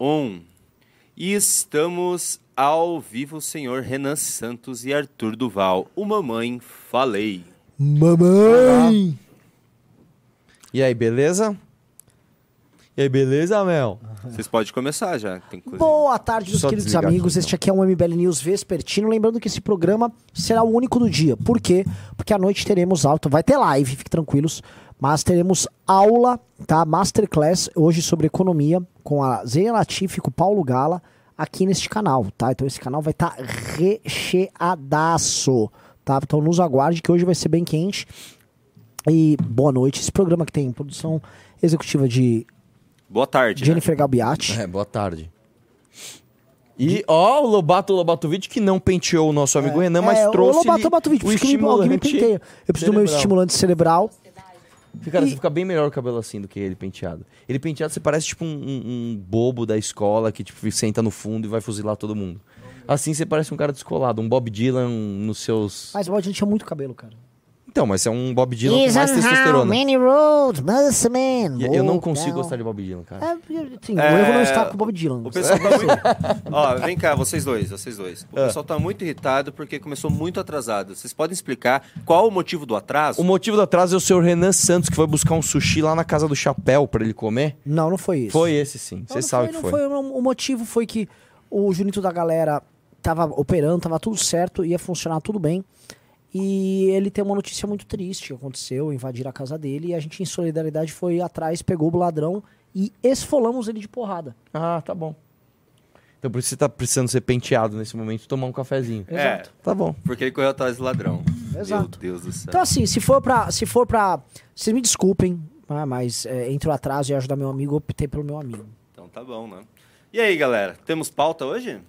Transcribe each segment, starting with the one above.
Um. E estamos ao vivo, senhor Renan Santos e Arthur Duval. O Mamãe Falei. Mamãe! E aí, beleza? E aí, beleza, Mel? Vocês podem começar já. Tem coisa... Boa tarde, meus Só queridos amigos. aqui, Este aqui é um MBL News Vespertino. Lembrando que esse programa será o único do dia. Por quê? Porque à noite teremos alta. Vai ter live, fiquem tranquilos. Mas teremos aula, tá? Masterclass hoje sobre economia com a Zeia Latif e com o Paulo Gala aqui neste canal, tá? Então esse canal vai estar recheadaço, tá? Então nos aguarde que hoje vai ser bem quente. E boa noite. Esse programa que tem produção executiva de Boa tarde. né? Jennifer Galbiati. É, boa tarde. E, ó, o Lobato Lobatovic que não penteou o nosso amigo Renan, mas é, trouxe o Lobato, Lobato, o me- alguém me estimulante penteia. Eu preciso do meu cerebral. estimulante cerebral. Cara, E- você fica bem melhor o cabelo assim do que ele penteado. Ele penteado, você parece tipo um, um- um bobo da escola que tipo, senta no fundo e vai fuzilar todo mundo. Assim você parece um cara descolado, um Bob Dylan nos seus... Mas o Bode tinha muito cabelo, cara. Então, mas é um Bob Dylan com mais testosterona. many roads man E Eu não walk consigo down. gostar de Bob Dylan, cara. É, assim, É, o erro não está com o Bob Dylan. O pessoal tá muito. Ó, vem cá, vocês dois, vocês dois. O pessoal tá muito irritado porque começou muito atrasado. Vocês podem explicar qual o motivo do atraso? O motivo do atraso é o senhor Renan Santos, que foi buscar um sushi lá na casa do Chapéu pra ele comer. Não, não foi isso. Foi esse sim, Não, você não sabe foi, que não foi. não, O motivo foi que o Junito da galera tava operando, tava tudo certo, ia funcionar tudo bem. E ele tem uma notícia muito triste que aconteceu, invadir a casa dele, e a gente, em solidariedade, foi atrás, pegou o ladrão e esfolamos ele de porrada. Ah, tá bom. Então por isso você tá precisando ser penteado nesse momento e tomar um cafezinho. É, Exato. Tá bom. porque ele correu atrás do ladrão. Exato. Meu Deus do céu. Então, assim, se for pra. Se for pra. Vocês me desculpem, né, mas é, entre o atraso e ajudar meu amigo, eu optei pelo meu amigo. Então tá bom, né? E aí, galera? Temos pauta hoje?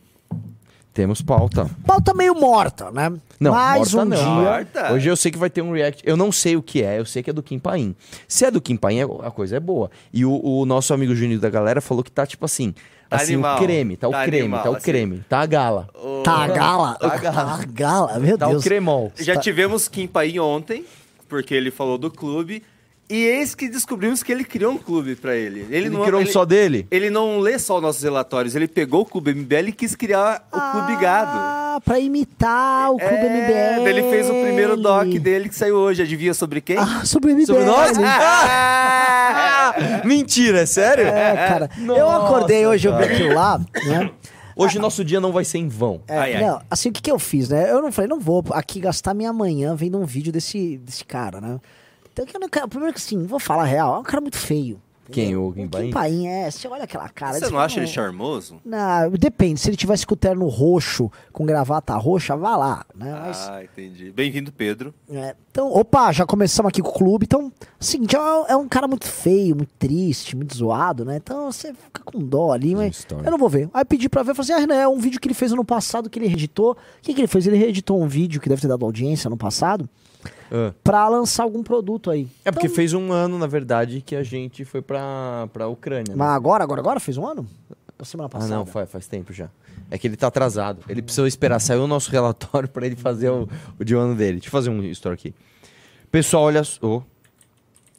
Temos pauta. Pauta meio morta, né? Não, Mais morta um não. dia. Morta? Hoje eu sei que vai ter um react. Eu não sei o que é, eu sei que é do Kim Paim. Se é do Kim Paim, a coisa é boa. E o, o nosso amigo Juninho da galera falou que tá tipo assim. Tá Assim, animal. o creme, tá o Tá creme, animal, tá o assim. creme, tá a gala. Tá a gala. Tá a gala. Tá a gala, meu Tá Deus. o cremol. Já Tá- tivemos Kim Paim ontem, porque ele falou do clube. E eis que descobrimos que ele criou um clube pra ele. Ele, Ele não criou um ele, só dele? Ele não lê só os nossos relatórios, ele pegou o Clube MBL e quis criar o Clube Gado. Ah, pra imitar o Clube É, MBL. Ele fez o primeiro doc dele que saiu hoje. Adivinha sobre quem? Ah, sobre o MBL. Sobre nós? Ah! Mentira, é sério? É, cara. eu Nossa, acordei hoje, eu vi cara. aquilo lá, né? Hoje nosso dia não vai ser em vão. É, Ai, ai. Não, assim, o que, que eu fiz, né? Eu não falei, não vou aqui gastar minha manhã vendo um vídeo desse, desse cara, né? Então, que eu não quero, primeiro que assim, vou falar a real, é um cara muito feio. Quem, o Kim O Paim? É. Você olha aquela cara. Você não acha ele "Não, charmoso? Não, depende. Se ele tivesse com o terno roxo, com gravata roxa, vá lá, né? Mas, Ah, entendi. Bem-vindo, Pedro. é, então, opa, já começamos aqui com o clube. Então, assim, já é um cara muito feio, muito triste, muito zoado, né? Então você fica com dó ali, mas história. eu não vou ver. Aí pedi pra ver, falei assim, ah, Renan, é um vídeo que ele fez ano passado, que ele reeditou. O que, que ele fez? Ele reeditou um vídeo que deve ter dado audiência ano passado, Ah. pra lançar algum produto aí. É porque Então, fez um ano, na verdade, que a gente foi pra, pra Ucrânia. né? Mas agora, agora, agora? Fez um ano? Ou semana Ah, passada? não, faz, faz tempo já. É que ele tá atrasado. Ele precisou esperar sair o nosso relatório pra ele fazer o, o de um ano dele. Deixa eu fazer um story aqui. Pessoal, olha só.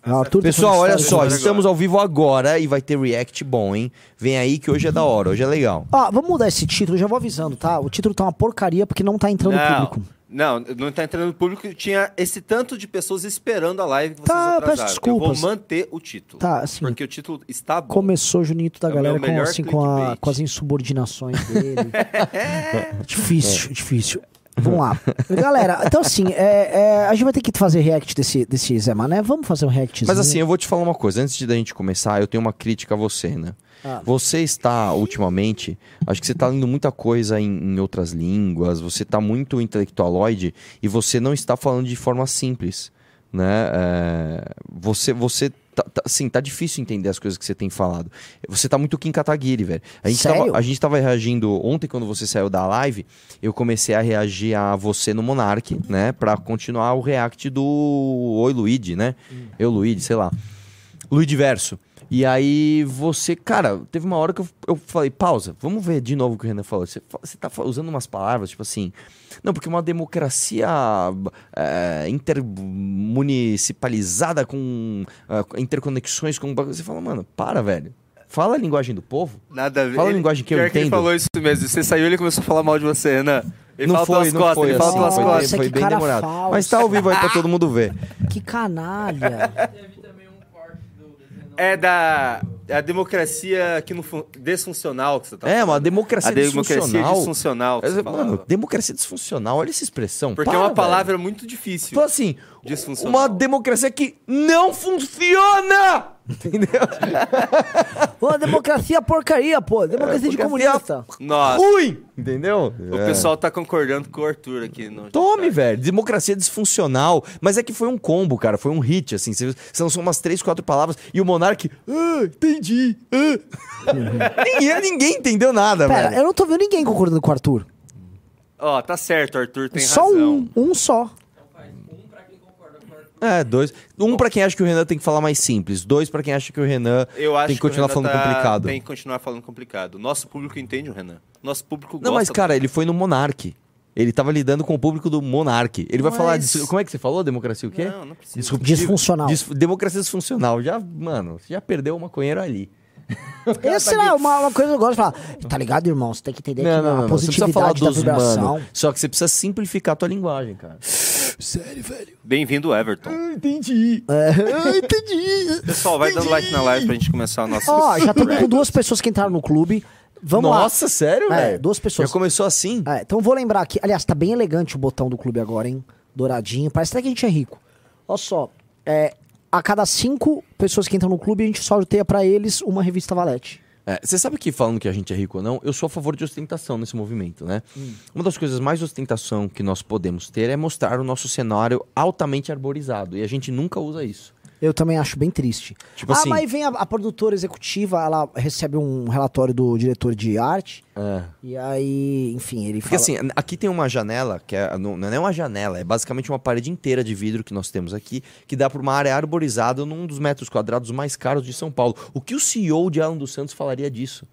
Ah, Arthur tá Pessoal, olha só. Estamos ao vivo agora e vai ter react bom, hein? Vem aí que hoje é da hora, hoje é legal. Ó, vamos mudar esse título, já vou avisando, tá? O título tá uma porcaria porque não tá entrando não, público. Não, não tá entrando no público. Tinha esse tanto de pessoas esperando a live que vocês Tá, atrasaram. peço desculpas. Eu vou manter o título. Tá, assim, Porque o título está bom. Começou Junito da É galera com, assim, com, a- com as insubordinações dele. difícil, difícil. Vamos lá. Galera, então assim, é, é, a gente vai ter que fazer react desse, desse Zé Mané. Vamos fazer um reactzinho. Mas assim, eu vou te falar uma coisa. Antes de da gente começar, eu tenho uma crítica a você, né? Ah. Você está, ultimamente, acho que você está lendo muita coisa em, em outras línguas, você está muito intelectualoide e você não está falando de forma simples, né? É, você, você tá, tá- assim, tá difícil entender as coisas que você tem falado. Você tá muito Kim Kataguiri, velho. A gente, Sério? tava, a gente tava reagindo, ontem quando você saiu da live, eu comecei a reagir a você no Monark, né? Pra continuar o react do Oi Luigi, né? Eu, Luigi, sei lá. Luigi Verso. E aí você, cara, teve uma hora que eu, eu falei, pausa, vamos ver de novo o que o Renan falou. Você, você tá usando umas palavras, tipo assim, não, porque uma democracia é, intermunicipalizada com é, interconexões com... bagulho." Você fala, mano, para, velho. Fala a linguagem do povo. Nada a ver. Fala a Ele- linguagem que eu pior ele entendo. falou isso mesmo. Você saiu e ele começou a falar mal de você, Renan. Ele não fala foi, não costas, foi ele fala assim, pelas foi, Nossa, bem, costas. foi que bem demorado. falso. Mas tá ao vivo aí pra todo mundo ver. Que canalha. Teve também um corte do desenho. É da a democracia que não fun- desfuncional que você tá É, uma falando. democracia A democracia disfuncional. disfuncional. que você Mano, falava. democracia disfuncional, olha essa expressão. Porque para, é uma velho. palavra muito difícil. Então, assim, uma democracia que não funciona! Entendeu? Pô, democracia porcaria, pô. Democracia de democracia- comunista. Nossa, Ruim! Entendeu? o pessoal tá concordando com o Arthur aqui. No Tome, velho. Democracia disfuncional. Mas é que foi um combo, cara. Foi um hit, assim. Lançou umas três, quatro palavras e o Monark. Ah, entendi. Ah. ninguém, ninguém entendeu nada, Pera, velho. eu não tô vendo ninguém concordando com o Arthur. Ó, tá certo, Arthur tem só razão. um, um só. Então faz um pra quem concorda com o Arthur. É, dois. Um pra quem acha que o Renan tem que falar mais simples. Dois pra quem acha que o Renan Eu acho tem que continuar o Renan falando tá- complicado. Tem que continuar falando complicado. Nosso público entende o Renan. Nosso público gosta. Não, mas, cara, ele foi no Monark. Ele tava lidando com o público do Monark. Ele vai Mas- falar disso. Como é que você falou? Democracia o quê? Não, não precisa. Disruptivo- Disfuncional. Dis- democracia disfuncional. Já, mano, você já perdeu o maconheiro ali. Essa é uma, uma coisa que eu gosto de falar. Tá ligado, irmão? Você tem que entender Não, que não, a não. Você precisa falar positividade da dos vibração. mano. Só que você precisa simplificar a tua linguagem, cara. Bem-vindo, Everton. Entendi. É, entendi. Pessoal, vai dando like na live pra gente começar a nossa. Ó, já estamos com duas pessoas que entraram no clube. Vamos Nossa, sério, É, velho? duas pessoas. Já começou assim? lá. É, então vou lembrar aqui. Aliás, tá bem elegante o botão do clube agora, hein? Douradinho. Parece até que a gente é rico. Olha só. É, a cada cinco pessoas que entram no clube, a gente sorteia pra eles uma revista Valete. É, você sabe que falando que a gente é rico ou não, eu sou a favor de ostentação nesse movimento, né? Hum. Uma das coisas mais ostentação que nós podemos ter é mostrar o nosso cenário altamente arborizado. E a gente nunca usa isso. Eu também acho bem triste. Tipo ah, assim- mas vem a, a produtora executiva, ela recebe um relatório do diretor de arte. É. E aí, enfim, ele Porque fala... assim, aqui tem uma janela, que é, não, não é uma janela, é basicamente uma parede inteira de vidro que nós temos aqui, que dá para uma área arborizada num dos metros quadrados mais caros de São Paulo. O que o CEO de Alan dos Santos falaria disso?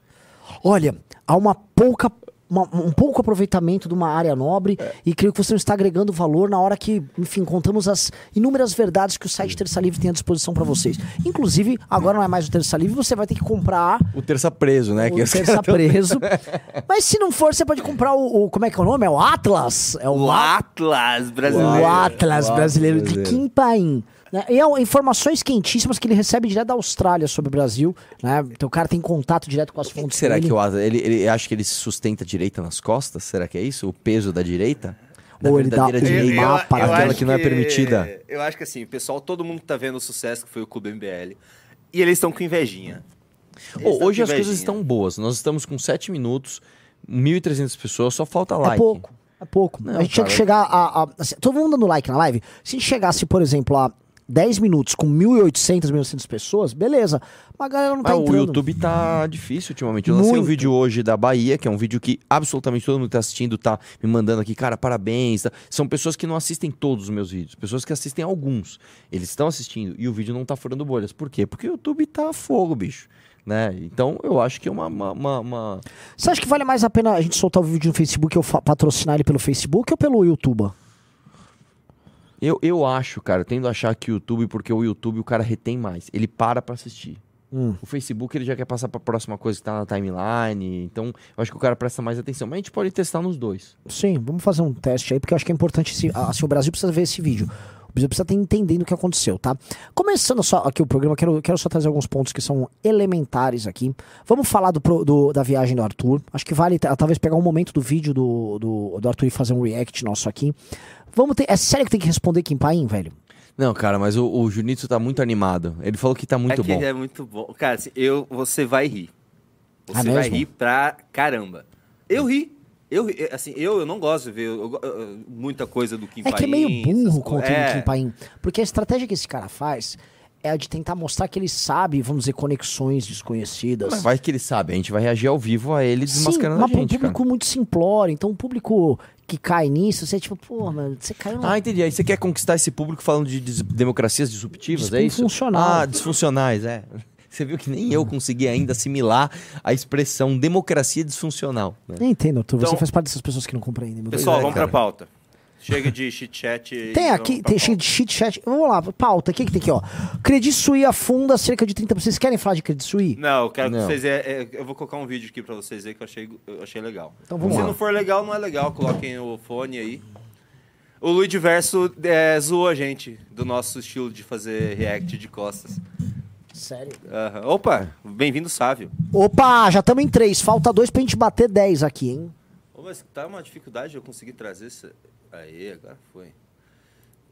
Olha, há uma pouca. Uma- um pouco aproveitamento de uma área nobre É. e creio que você não está agregando valor na hora que, enfim, contamos as inúmeras verdades que o site Terça Livre tem à disposição para vocês. Inclusive, agora não é mais o Terça Livre, você vai ter que comprar O terça preso, né? o que Terça tão- Preso. Mas se não for, você pode comprar o, o- Como é que é o nome? É o Atlas? É o, O Atlas o brasileiro. Atlas O brasileiro de brasileiro. Né? E é informações quentíssimas que ele recebe direto da Austrália sobre o Brasil. Né? Então o cara tem contato direto com as que fontes será dele. que o Asa, ele, ele acha que ele se sustenta a direita nas costas? Será que é isso? O peso da direita? Da Ou ele dá verdadeira um direita, mapa, aquela acho que não é permitida. Eu acho que assim, o pessoal, todo mundo tá vendo o sucesso que foi o Clube MBL. E eles estão com invejinha. Estão hoje com as coisas estão boas. Nós estamos com 7 minutos, 1.300 pessoas, só falta É like. pouco. É pouco. Não, a gente tinha que cara. chegar a. a assim, todo mundo dando like na live. Se a gente chegasse, por exemplo, a 10 minutos com 1.800, 1.900 pessoas, beleza. Mas a galera não tá Ah, o entrando. YouTube tá difícil ultimamente. Eu lancei um Muito. vídeo hoje da Bahia, que é um vídeo que absolutamente todo mundo tá assistindo tá me mandando aqui, cara, parabéns. tá? São pessoas que não assistem todos os meus vídeos, pessoas que assistem alguns. Eles estão assistindo e o vídeo não tá furando bolhas. Por quê? Porque o YouTube tá fogo, bicho. Né? Então eu acho que é uma, uma, uma- Você acha que vale mais a pena a gente soltar o vídeo no Facebook ou fa- patrocinar ele pelo Facebook ou pelo YouTube? Eu, eu acho, cara, eu tendo a achar que o YouTube, porque o YouTube o cara retém mais. Ele para pra assistir. Hum. O Facebook ele já quer passar pra próxima coisa que tá na timeline. Então eu acho que o cara presta mais atenção. Mas a gente pode testar nos dois. Sim, vamos fazer um teste aí, porque eu acho que é importante. Esse, assim, o Brasil precisa ver esse vídeo. Precisa estar entendendo o que aconteceu, tá? Começando só aqui o programa, quero, quero só trazer alguns pontos que são elementares aqui. Vamos falar do, pro- do- da viagem do Arthur. Acho que vale ta- talvez pegar um momento do vídeo do, do, do Arthur e fazer um react nosso aqui. Vamos ter. É sério que tem que responder Kim Paim, velho? Não, cara, mas o, o Junitsu tá muito animado. Ele falou que tá muito é que bom. ele é muito bom. Cara, assim, eu, você vai rir. Você Ah, vai mesmo? rir pra caramba. Eu ri. Eu, assim, eu, eu não gosto de ver eu- eu- muita coisa do Kim É que é meio Paim, burro o conteúdo coisas. do Kim Paim. Porque a estratégia que esse cara faz é a de tentar mostrar que ele sabe, vamos dizer, conexões desconhecidas. Mas vai que ele sabe. A gente vai reagir ao vivo a ele desmascarando Sim, a mas um gente, público cara. muito simplório. Então, um público que cai nisso, você é tipo, pô, mano, você caiu no... Ah, entendi. Aí você quer conquistar esse público falando de des- democracias disruptivas, é isso? Disfuncional. Ah, disfuncionais, é. Você viu que nem eu consegui ainda assimilar a expressão democracia disfuncional. né? Nem entendo, Arthur. Você Então- faz parte dessas pessoas que não compreendem. Pessoal, é, vamos cara. pra pauta. Chega de chit-chat. Tem aqui, tem cheio de chit chat. Vamos lá, pauta. O que, que tem aqui, ó? Credit Suisse afunda cerca de 30%. Vocês querem falar de Credit Suisse? Não, eu quero Não. que vocês. É, é, eu vou colocar um vídeo aqui pra vocês aí que eu achei, eu achei legal. Então vamos Se lá. não for legal, não é legal. Coloquem o fone aí. O Luiz Verso é, zoou a gente do nosso estilo de fazer react de costas. Sério? Opa, bem-vindo, Sávio. Opa, já estamos em três. Falta dois pra gente bater 10 aqui, hein? Ô, mas tá uma dificuldade eu conseguir trazer esse. Aí, agora foi.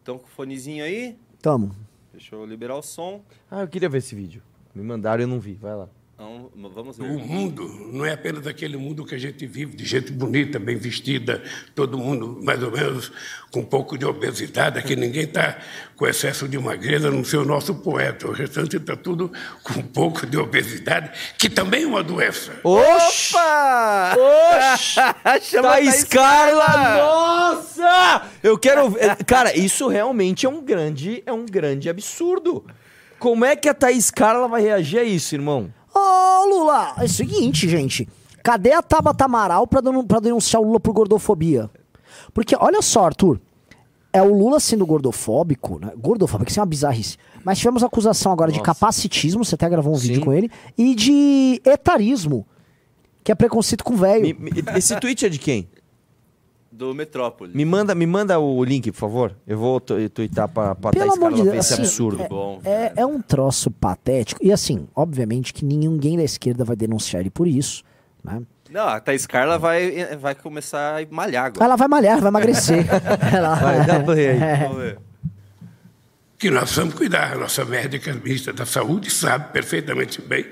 Então, com o fonezinho aí. Tamo. Deixa eu liberar o som. Ah, eu queria ver esse vídeo. Me mandaram e eu não vi. Vai lá. Então, vamos O ver. mundo não é apenas aquele mundo que a gente vive, de gente bonita, bem vestida, todo mundo mais ou menos com um pouco de obesidade. Aqui ninguém está com excesso de magreza, não ser o nosso poeta. O restante está tudo com um pouco de obesidade, que também é uma doença. Opa! Oxi! Chama Thaís Carla! Nossa! Eu quero ver. Cara, isso realmente é um grande, é um grande absurdo. Como é que a Thaís Carla vai reagir a isso, irmão? Ô, Lula, é o seguinte, gente. Cadê a Tabata Amaral pra, pra denunciar o Lula por gordofobia? Porque, olha só, Arthur. É o Lula sendo gordofóbico, né? Gordofóbico, isso é uma bizarrice. Mas tivemos acusação agora de Nossa. capacitismo, você até gravou um vídeo Sim. com ele, e de etarismo, que é preconceito com velho. Esse tweet é de quem? Do Metrópole. Me manda, me manda o link, por favor. Eu vou twittar pra, pra Pelo amor Carla de ver Deus, esse assim, absurdo. Bom. É, é um troço patético. E assim, obviamente que ninguém da esquerda vai denunciar ele por isso, né? Não, a Thaís Carla vai, vai começar a malhar agora. Ela vai malhar, vai emagrecer. Ela- Vai, dá play aí. Vamos ver. que nós precisamos cuidar. A nossa médica ministra da Saúde sabe perfeitamente bem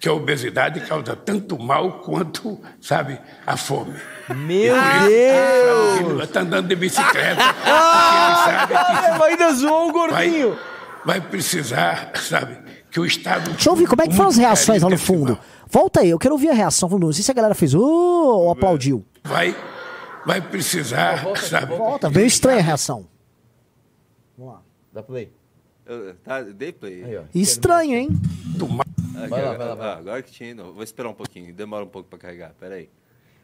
que a obesidade causa tanto mal quanto, sabe, a fome. Meu Deus! Deus! Está andando de bicicleta, porque ele Ainda zoou o vai, gordinho. vai precisar, sabe, que o Estado... Deixa eu ouvir como é que foram as reações lá no fundo. Volta aí, eu quero ouvir a reação. Não sei se a galera fez "Ô", ou aplaudiu. Vai, vai precisar, sabe, Volta, veio estranha a reação. Vamos lá. Dá play. Eu- Tá, dei play. Aí, ó. Estranho, hein? tomar Aqui, Vai lá, vai lá, vai lá. ah, agora que tinha. Não, vou esperar um pouquinho. Demora um pouco pra carregar. Pera aí.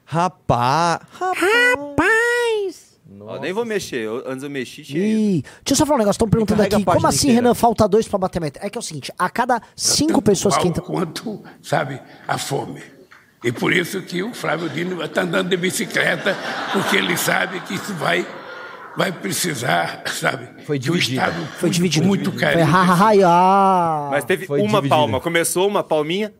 Rapaz. Rapaz! Ó, nem vou mexer. eu- antes eu mexi, tinha. Ih, deixa eu só falar um negócio. Estão perguntando Carrega a aqui, como assim, inteira. Renan, falta dois pra bater a meta? É que é o seguinte, a cada cinco pessoas que mal entram... quanto, sabe, a fome. E por isso que o Flávio Dino está andando de bicicleta, porque ele sabe que isso vai, vai precisar, sabe, Foi dividido. Estado Foi dividido. muito Foi carinho. ha, ha, ha, ah. Mas teve Foi uma dividido. palma. Começou uma palminha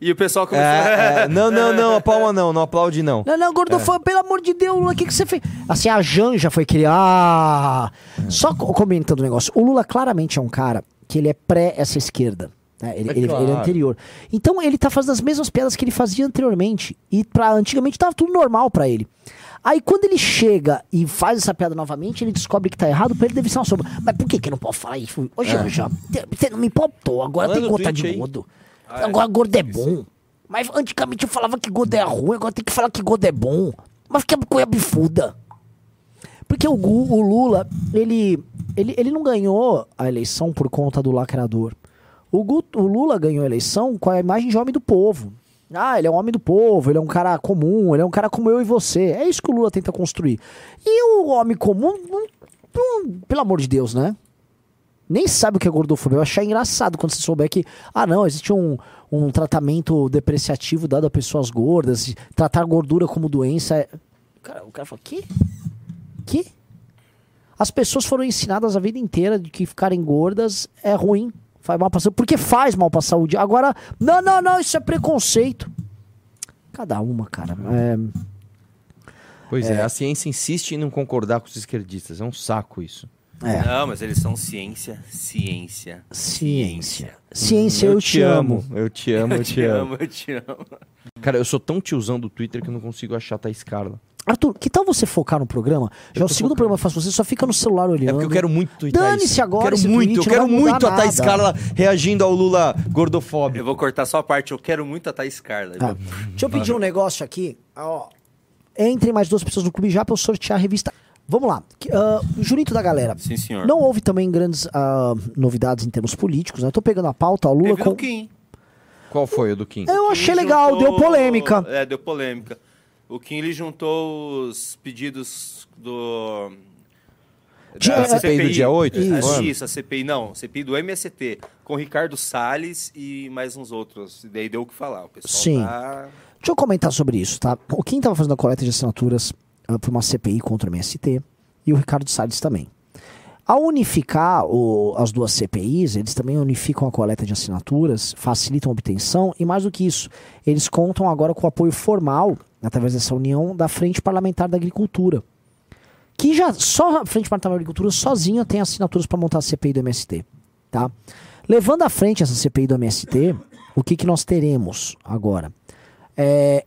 e o pessoal começou. É, é, não, não, não, a palma não, não aplaude não. Não, não, gordofobia, pelo amor de Deus, Lula, o que, que você fez? Assim, a Janja foi criar. Só co- comentando o negócio. O Lula claramente é um cara que ele é pré essa esquerda. né? Ele, É ele- ele é claro. anterior. Então ele tá fazendo as mesmas piadas que ele fazia anteriormente. E pra, antigamente tava tudo normal pra ele. Aí quando ele chega e faz essa piada novamente, ele descobre que tá errado, pra ele deve ser uma sombra. Mas por que que eu não posso falar isso? Ô, Janja, você não me importou, agora Manda tem no conta tweet de aí. gordo. Agora gordo é bom. Mas antigamente eu falava que gordo é ruim, agora tem que falar que gordo é bom. Mas que coisa bifuda. Porque o, Gu- o Lula, ele, ele, ele não ganhou a eleição por conta do lacrador. O, Gu- o Lula ganhou a eleição com a imagem de homem do povo. Ah, ele é um homem do povo, ele é um cara comum, ele é um cara como eu e você. É isso que o Lula tenta construir. E o homem comum, pelo amor de Deus, né? nem sabe o que é gordofobia. Eu achar engraçado quando você souber que, ah, não, existe um, um tratamento depreciativo dado a pessoas gordas, tratar gordura como doença. é- Cara, o cara fala, que? Que? As pessoas foram ensinadas a vida inteira de que ficarem gordas é ruim, faz mal pra saúde, porque faz mal pra saúde. Agora, não, não, não, isso é preconceito. Cada uma, cara. É, Pois é. a ciência insiste em não concordar com os esquerdistas. É um saco isso. é. Não, mas eles são ciência. Ciência. Ciência. Ciência, eu, te amo. Eu te amo, eu te amo. eu te amo. Cara, eu sou tão tiozão do Twitter que eu não consigo achar a Thaís Carla. Arthur, que tal você focar no programa? Já é o segundo focando. programa que eu faço, você só fica no celular olhando. É porque eu quero muito Dane-se agora Quero esse muito, tweet, eu quero muito a Thaís nada. Carla reagindo ao Lula gordofóbico. Eu vou cortar só a parte. Eu quero muito a Thaís Carla. Ah, deixa eu pedir um negócio aqui. Ó, entrem mais duas pessoas no clube já pra eu sortear a revista. Vamos lá. Que, ah, Jurito da galera. Sim, senhor. Não houve também grandes ah, novidades em termos políticos, né? Eu tô pegando a pauta, ó, Lula Teve com... do Kim. Qual foi o do Kim? Eu achei legal, juntou- deu polêmica. É, deu polêmica. O Kim ele juntou os pedidos do Dia- A Da CPI do dia 8? Isso. Isso. Mano. Isso, a CPI, não, a CPI do MST, com Ricardo Salles e mais uns outros. E daí deu o que falar. O pessoal Sim. tá... Deixa eu comentar sobre isso, tá? O Kim estava fazendo a coleta de assinaturas ah, por uma CPI contra o MST e o Ricardo Salles também. Ao unificar o- as duas CPIs, eles também unificam a coleta de assinaturas, facilitam a obtenção e, mais do que isso, eles contam agora com o apoio formal, através dessa união, da Frente Parlamentar da Agricultura. Que já só a Frente Parlamentar da Agricultura sozinha tem assinaturas para montar a CPI do MST. Tá? Levando à frente essa CPI do MST, o que, que nós teremos agora? É,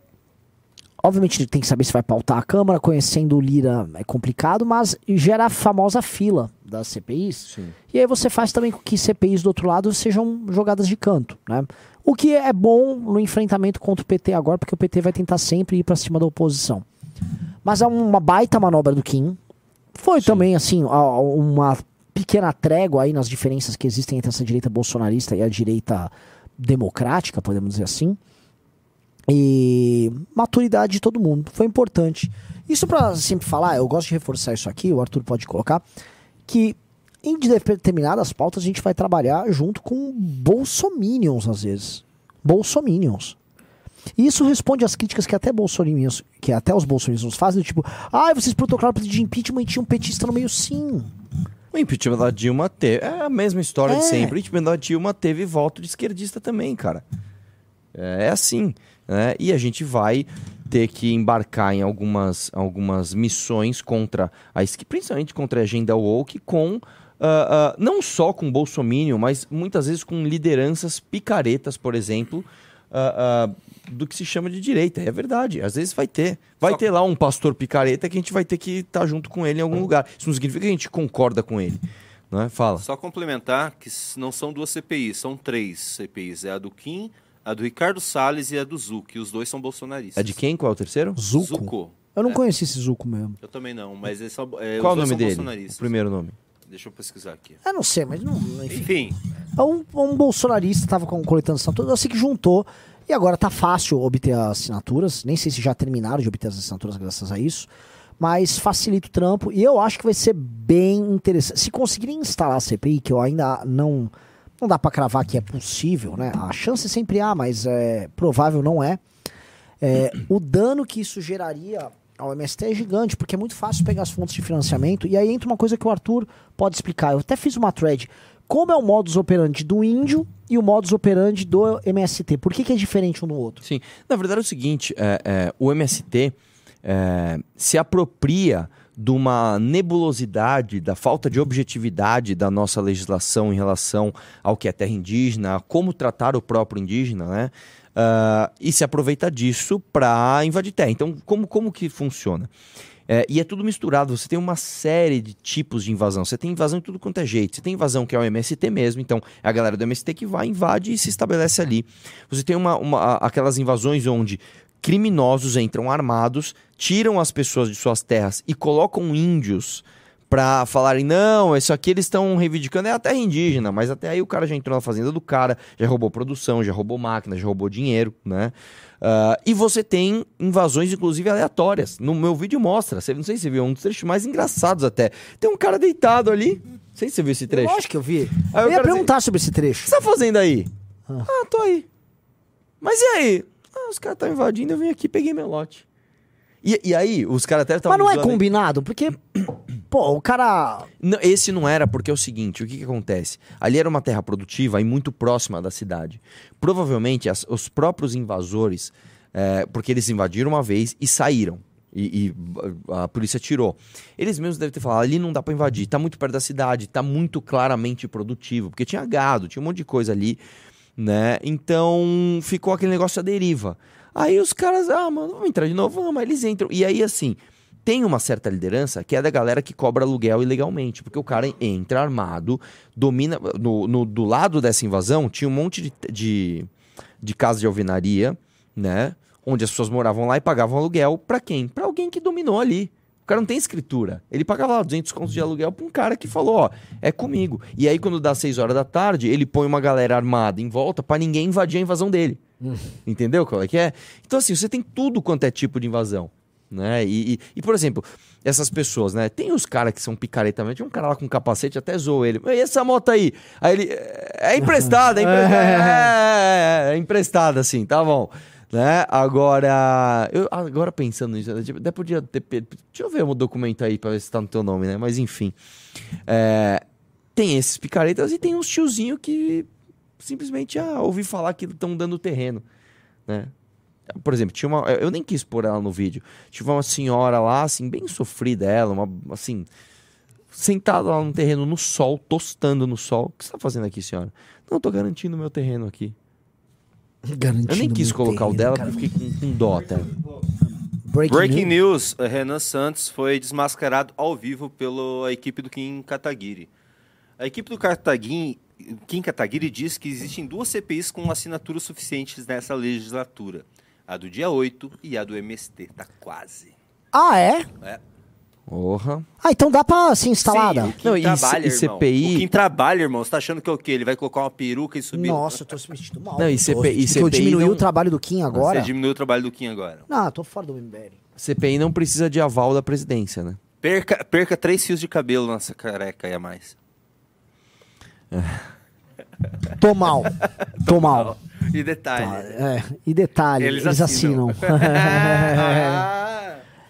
obviamente tem que saber se vai pautar a Câmara, conhecendo o Lira é complicado, mas gera a famosa fila das CPIs. Sim. E aí você faz também com que CPIs do outro lado sejam jogadas de canto, né? O que é bom no enfrentamento contra o PT agora, porque o PT vai tentar sempre ir para cima da oposição. Mas é uma baita manobra do Kim. Foi também, assim, uma pequena trégua aí nas diferenças que existem entre essa direita bolsonarista e a direita democrática, podemos dizer assim. E maturidade de todo mundo. Foi importante. Isso pra sempre falar, eu gosto de reforçar isso aqui, o Arthur pode colocar, que em determinadas pautas a gente vai trabalhar junto com bolsominions às vezes. Bolsominions. E isso responde às críticas que até bolsominions, que até os bolsominions fazem, do tipo, ah, vocês protocolaram pedido de impeachment e tinha um petista no meio sim. O impeachment da Dilma teve. É a mesma história É. de sempre. O impeachment da Dilma teve voto de esquerdista também, cara. É assim. Né? E a gente vai ter que embarcar em algumas, algumas missões contra a principalmente contra a agenda woke, com. ah, ah, não só com Bolsonaro, mas muitas vezes com lideranças picaretas, por exemplo, ah, do que se chama de direita. É verdade, às vezes vai ter. Vai Só- ter lá um pastor picareta que a gente vai ter que estar junto com ele em algum lugar. Isso não significa que a gente concorda com ele. Não é? Fala. Só complementar que não são duas CPIs, são três CPIs. É a do Kim, a do Ricardo Salles e a do Zuc. Os dois são bolsonaristas. É de quem? Qual é o terceiro? Zuco? Zucco. Eu não É. conheci esse Zuco mesmo. Eu também não, mas eles são, é, Qual o nome dele? O primeiro nome. Deixa eu pesquisar aqui. Eu não sei, mas não. Enfim. Enfim, É Um, um bolsonarista estava coletando assinaturas, eu sei que juntou. E agora tá fácil obter as assinaturas. Nem sei se já terminaram de obter as assinaturas graças a isso. Mas facilita o trampo. E eu acho que vai ser bem interessante. Se conseguirem instalar a CPI, que eu ainda não. Não dá pra cravar que é possível, né? A chance sempre há, mas é provável não é. É, o dano que isso geraria ao MST é gigante, porque é muito fácil pegar as fontes de financiamento. E aí entra uma coisa que o Arthur pode explicar. Eu até fiz uma thread. Como é o modus operandi do índio e o modus operandi do MST? Por que, que é diferente um do outro? Sim. Na verdade é o seguinte: é, é, o MST é, se apropria de uma nebulosidade, da falta de objetividade da nossa legislação em relação ao que é terra indígena, como tratar o próprio indígena, né? Ah, e se aproveita disso para invadir terra. Então, como, como que funciona? É, e é tudo misturado. Você tem uma série de tipos de invasão. Você tem invasão de tudo quanto é jeito. Você tem invasão que é o MST mesmo. Então, é a galera do MST que vai, invade e se estabelece ali. Você tem uma, uma- aquelas invasões onde criminosos entram armados, tiram as pessoas de suas terras e colocam índios pra falarem, não, isso aqui eles estão reivindicando é a terra indígena, mas até aí o cara já entrou na fazenda do cara, já roubou produção, já roubou máquina, já roubou dinheiro, né? Ah, e você tem invasões, inclusive, aleatórias. No meu vídeo mostra, você, não sei se você viu, um dos trechos mais engraçados até. Tem um cara deitado ali, não sei se você viu esse trecho. Lógico que eu vi. Aí eu ia perguntar sobre esse O que trecho. você tá fazendo aí? Ah, tô aí. Mas e aí? Ah, os caras estão invadindo, eu vim aqui e peguei meu lote. E, e aí, os caras até estavam Mas não é zoando aí. combinado, porque, pô, o cara. Não, esse não era porque é o seguinte, o que, que acontece? Ali era uma terra produtiva e muito próxima da cidade. Provavelmente as- os próprios invasores, é, porque eles invadiram uma vez e saíram. E, e a polícia tirou. Eles mesmos devem ter falado: ali não dá pra invadir, tá muito perto da cidade, tá muito claramente produtivo, porque tinha gado, tinha um monte de coisa ali, né? Então ficou aquele negócio à deriva. Aí os caras, ah, mano, vamos entrar de novo, vamos, eles entram. E aí, assim, tem uma certa liderança que é da galera que cobra aluguel ilegalmente, porque o cara entra armado, domina. No, no- do lado dessa invasão tinha um monte de, de, de casa de alvenaria, né? Onde as pessoas moravam lá e pagavam aluguel pra quem? Pra alguém que dominou ali. O cara não tem escritura. Ele pagava lá 200 contos de aluguel pra um cara que falou, ó, é comigo. E aí quando dá 6 horas da tarde, ele põe uma galera armada em volta pra ninguém invadir a invasão dele. Entendeu qual é que é? Então assim, você tem tudo quanto é tipo de invasão. Né? E, e, e, por exemplo, essas pessoas, né? Tem os caras que são picareta mesmo. Tinha um cara lá com capacete, até zoou ele. E essa moto aí? Aí ele. É emprestada, é emprestada. é, é, é emprestada, assim, tá bom. Né? Agora, eu, agora pensando nisso, eu até podia ter. Deixa eu ver um documento aí pra ver se tá no teu nome, né? Mas enfim. É, tem esses picaretas e tem uns tiozinho que simplesmente ah, ouvi falar que estão dando terreno, né? Por exemplo, tinha uma. Eu nem quis pôr ela no vídeo. Tinha uma senhora lá, assim, bem sofrida ela, uma, assim, sentada lá no terreno no sol, tostando no sol. O que você tá fazendo aqui, senhora? Não, tô garantindo meu terreno aqui. Garantindo Eu nem quis colocar o dela cara. porque eu fiquei com, com dó até. Breaking, Breaking news. news: Renan Santos foi desmascarado ao vivo pela equipe do Kim Kataguiri. A equipe do Kataguiri, Kim Kataguiri diz que existem duas CPIs com assinaturas suficientes nessa legislatura. A do dia 8 e a do MST. Tá quase. Ah, é? É. Porra. Ah, então dá pra ser instalada? Sim, o Kim Não, trabalha, e irmão. CPI? O Kim trabalha, irmão. Você tá achando que é o quê? Ele vai colocar uma peruca e subir? Nossa, eu tô se sentindo mal. Não, e CPI porque eu diminui não- o trabalho do Kim agora. Você diminuiu o trabalho do Kim agora. Não, eu tô fora do MBL. CPI não precisa de aval da presidência, né? Perca, perca três fios de cabelo nessa careca aí a mais. Tô mal. Tô mal. E detalhe. Tá, é, e detalhe, eles, Eles assinam. assinam.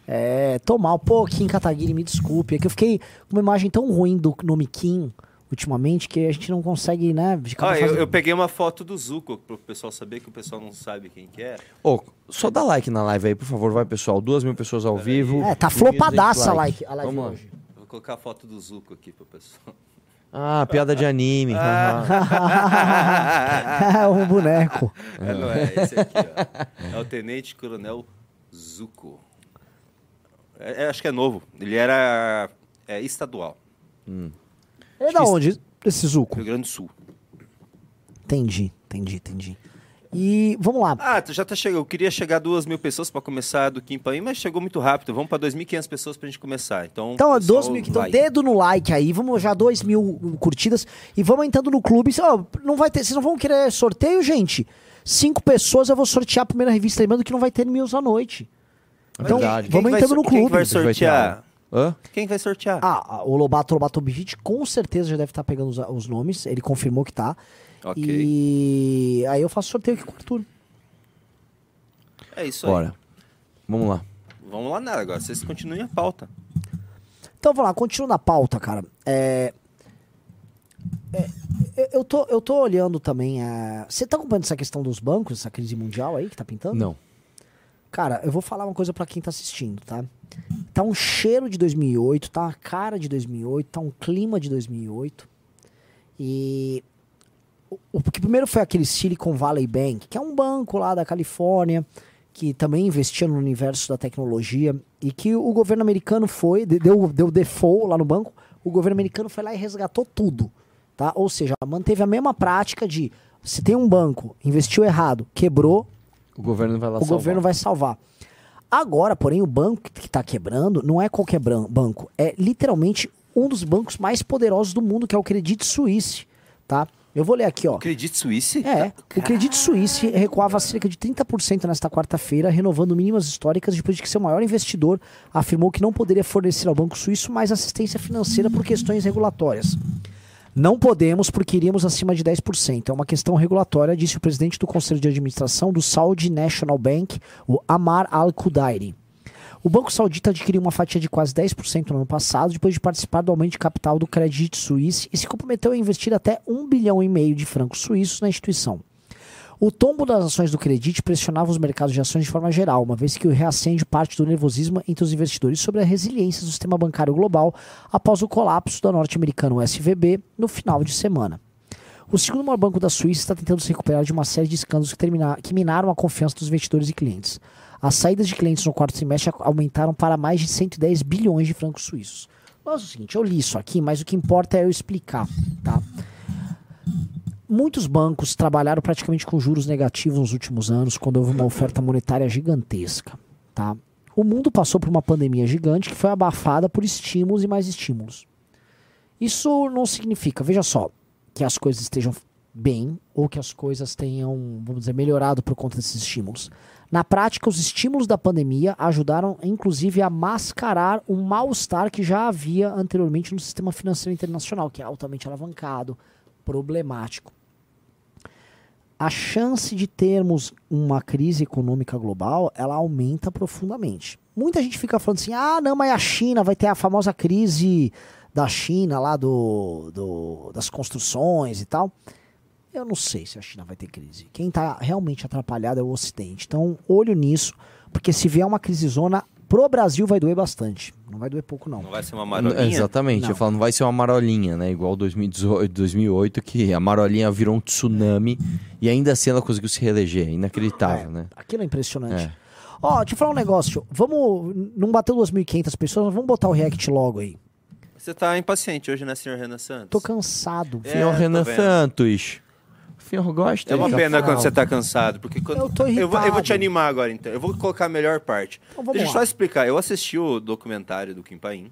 Ah, é, tô mal. Pô, Kim Kataguiri, me desculpe. É que eu fiquei com uma imagem tão ruim do nome Kim ultimamente que a gente não consegue, né? Ó, eu, fazendo- eu peguei uma foto do Zuko pro pessoal saber que o pessoal não sabe quem que é. Ô, só dá like na live aí, por favor, vai, pessoal. Duas mil pessoas ao vivo. É, tá 1.200 flopadaça a like- a live Vamos lá. hoje. Eu vou colocar a foto do Zuko aqui pro pessoal. Ah, piada de anime. Ah. é um boneco. É, não é, esse aqui, ó. É o Tenente Coronel Zuko. É, é, acho que é novo. Ele era é, estadual, É da onde? Esse Zuco. Rio Grande do Sul. Entendi, entendi, entendi. E vamos lá. Ah, tu já tá chegando. Eu queria chegar a duas mil pessoas pra começar do Kim Paim, mas chegou muito rápido. Vamos pra 2.500 pessoas pra gente começar. Então, Então, ó, pessoal, 12 mil, então dedo no like aí, vamos já 2 mil curtidas e vamos entrando no clube. Ó, não vai ter, vocês não vão querer sorteio, gente? Cinco pessoas eu vou sortear a primeira revista, lembrando que não vai ter news à noite. Então, Verdade. vamos Quem entrando no Quem clube. que vai sortear? Hã? Quem vai sortear? Ah, o Lobato Lobato Beat com certeza já deve estar pegando os, os nomes, ele confirmou que tá. Ok. E aí eu faço sorteio aqui com o Arthur. É isso aí. Bora. Vamos lá. Vamos lá nada agora. Vocês continuem a pauta. Então vamos lá, continuando a pauta, cara. É, é, eu- eu, tô, eu tô olhando também. é, Você tá acompanhando essa questão dos bancos, essa crise mundial aí que tá pintando? Não. Cara, eu vou falar uma coisa pra quem tá assistindo, tá? Tá um cheiro de 2008, tá uma cara de 2008, tá um clima de 2008. E o, que primeiro foi aquele Silicon Valley Bank, que é um banco lá da Califórnia, que também investia no universo da tecnologia e que o governo americano foi, de- deu, deu default lá no banco, o governo americano foi lá e resgatou tudo, tá? Ou seja, manteve a mesma prática de se tem um banco, investiu errado, quebrou, O governo vai lá o salvar. governo vai salvar. Agora, porém, o banco que está quebrando não é qualquer banco, é literalmente um dos bancos mais poderosos do mundo, que é o Credit Suisse, tá? Eu vou ler aqui, ó. Credit Suisse? É, o Credit Suisse recuava cerca de 30% nesta quarta-feira, renovando mínimas históricas depois de que seu maior investidor afirmou que não poderia fornecer ao Banco Suíço mais assistência financeira por questões regulatórias. Não podemos porque iríamos acima de 10%. É uma questão regulatória, disse o presidente do Conselho de Administração do Saudi National Bank, o Amar Al-Kudairi. O Banco Saudita adquiriu uma fatia de quase 10% no ano passado, depois de participar do aumento de capital do Credit Suisse e se comprometeu a investir até 1 bilhão e meio de francos suíços na instituição. O tombo das ações do Credit pressionava os mercados de ações de forma geral, uma vez que reacende parte do nervosismo entre os investidores sobre a resiliência do sistema bancário global após o colapso da norte-americana SVB no final de semana. O segundo maior banco da Suíça está tentando se recuperar de uma série de escândalos que, que minaram a confiança dos investidores e clientes. As saídas de clientes no quarto trimestre aumentaram para mais de 110 bilhões de francos suíços. Mas é o seguinte, eu li isso aqui, mas o que importa é eu explicar, tá? Muitos bancos trabalharam praticamente com juros negativos nos últimos anos, quando houve uma oferta monetária gigantesca. Tá? O mundo passou por uma pandemia gigante que foi abafada por estímulos e mais estímulos. Isso não significa, veja só, que as coisas estejam bem ou que as coisas tenham, vamos dizer, melhorado por conta desses estímulos. Na prática, os estímulos da pandemia ajudaram, inclusive, a mascarar o mal-estar que já havia anteriormente no sistema financeiro internacional, que é altamente alavancado, problemático. A chance de termos uma crise econômica global, ela aumenta profundamente. Muita gente fica falando assim, ah, não, mas a China vai ter a famosa crise da China lá do, do- das construções e tal. Eu não sei se a China vai ter crise. Quem está realmente atrapalhado é o Ocidente. Então, olho nisso, porque se vier uma crise zona, pro Brasil vai doer bastante. Não vai doer pouco, não. Não vai ser uma marolinha? Exatamente, Não. eu falo, não vai ser uma marolinha, né? Igual 2018, 2008, que a marolinha virou um tsunami e ainda assim ela conseguiu se reeleger. Inacreditável, né? Aquilo é impressionante. É. Ó, deixa eu falar um negócio. Vamos. Não bateu 2.500 pessoas, mas vamos botar o react logo aí. Você tá impaciente hoje, né, senhor Renan Santos? Tô cansado. É, Senhor Renan. Santos. Senhor gosta? É uma de pena quando você tá cansado, porque quando... Eu tô vou, eu vou irritado. te animar agora, então. Eu vou colocar a melhor parte. Então vamos Deixa eu só explicar. Eu assisti o documentário do Kim Paim.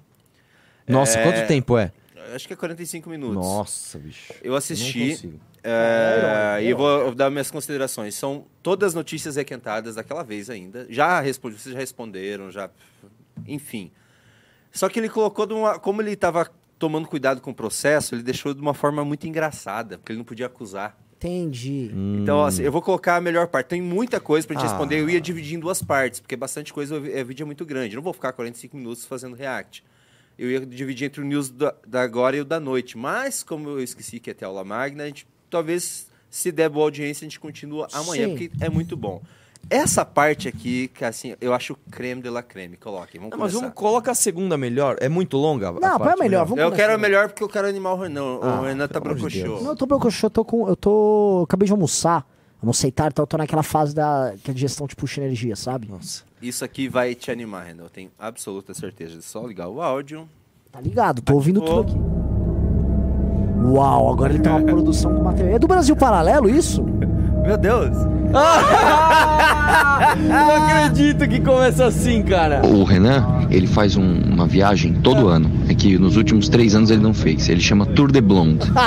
Nossa, É, quanto tempo é? Acho que é 45 minutos. Nossa, bicho. Eu assisti. não consigo. é, e eu vou dar minhas considerações. São todas notícias requentadas daquela vez ainda. Já respondi, vocês já responderam, já. Enfim. Só que ele colocou de uma. Como ele estava tomando cuidado com o processo, ele deixou de uma forma muito engraçada, porque ele não podia acusar. Entendi. Então, assim, eu vou colocar a melhor parte. Tem muita coisa pra gente Ah. responder. Eu ia dividir em duas partes, porque bastante coisa, o é, vídeo é muito grande. Eu não vou ficar 45 minutos fazendo react. Eu ia dividir entre o news da, da agora e o da noite. Mas, como eu esqueci que ia ter aula magna, a gente talvez, se der boa audiência, a gente continua amanhã, Sim. porque é muito bom. Essa parte aqui, que assim, eu acho creme de la creme. Coloquem, vamos Não, mas começar. vamos, coloca a segunda melhor. É muito longa? a Não, parte põe a melhor. Vamos Eu quero a melhor porque eu quero animar o Renan. Ah, o Renan tá amor de brocochô. Não, eu tô brocochô, eu tô com. Eu tô. Acabei de almoçar. Almocei tarde, então eu tô naquela fase da. que a digestão te puxa energia, sabe? Nossa. Isso aqui vai te animar, Renan. Eu tenho absoluta certeza. É só ligar o áudio. Tá ligado? Tô ouvindo Ativou. tudo aqui. Uau, agora ele tem uma produção com material. É do Brasil Paralelo isso? Meu Deus! Não acredito que começa assim, cara. O Renan, ele faz um- uma viagem todo ano, é que nos últimos três anos ele não fez. Ele chama Tour de Blonde.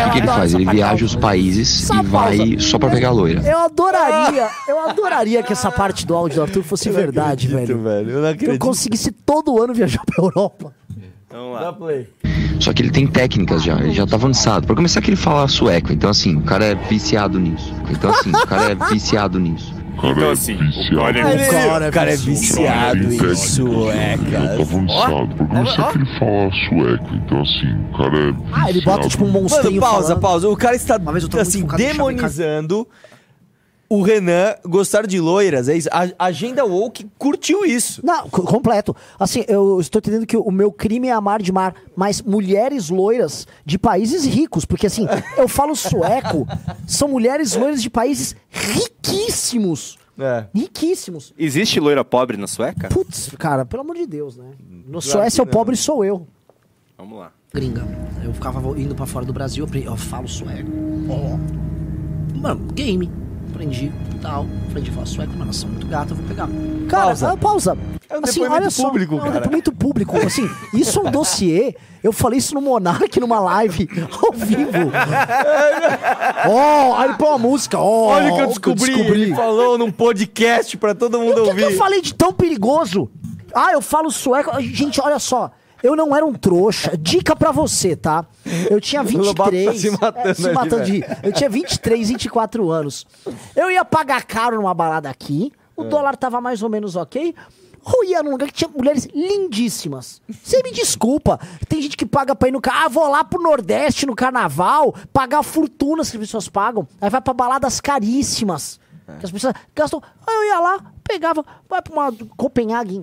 O que, que ele faz? Ele viaja os países Essa e vai pausa. só pra pegar a loira. Eu adoraria, eu adoraria que essa parte do áudio do Arthur fosse verdade, velho. velho. Eu não Que eu acredito. conseguisse todo ano viajar pra Europa. Vamos Dá lá. play. Só que ele tem técnicas já, ele já tá avançado. Pra começar que ele fala sueco, então assim, o cara é viciado nisso. Então assim, o cara é viciado nisso. Então, assim, o cara Cara, O cara é viciado em Tá suecas. avançado. Pra começar que ele fala sueco, então assim, o cara é Ah, ele bota tipo um Mano, monstrinho pausa, falando. pausa. O cara está, assim, demonizando o Renan gostar de loiras. É isso. A agenda woke curtiu isso. Não, co- completo. Assim, eu estou entendendo que o meu crime é amar de mar, mas mulheres loiras de países ricos, porque assim, eu falo sueco, são mulheres loiras de países riquíssimos. É. Riquíssimos. Existe loira pobre na sueca? Putz, cara, pelo amor de Deus, né? No Claro Suécia, o pobre sou eu. Vamos lá. Gringa. Eu ficava indo pra fora do Brasil, eu, falo sueco. Ó. Mano, game. Aprendi tal. Aprendi a falar sueco, mas elas são muito gatas, eu vou pegar. Cara, Pausa. ah, pausa. É um Assim, olha só, público, É um cara. depoimento público. Assim, isso é um dossiê. Eu falei isso no Monark numa live ao vivo. Ó, aí põe uma música. Ó, Olha o que eu descobri. Ele falou num podcast pra todo mundo O que, ouvir. que eu falei de tão perigoso? Ah, eu falo sueco. Gente, olha só. Eu não era um trouxa. Dica pra você, tá? Eu tinha Lobato 23. tá se matando é, se matando de. Eu tinha 23, 24 anos. Eu ia pagar caro numa balada aqui. É. O dólar tava mais ou menos ok. Eu ia num lugar que tinha mulheres lindíssimas. Você me desculpa. Tem gente que paga pra ir no carro. Ah, vou lá pro Nordeste no carnaval. Pagar fortunas que as pessoas pagam. Aí vai pra baladas caríssimas. Que as pessoas gastam. Aí eu ia lá, pegava. Vai pra uma Copenhague.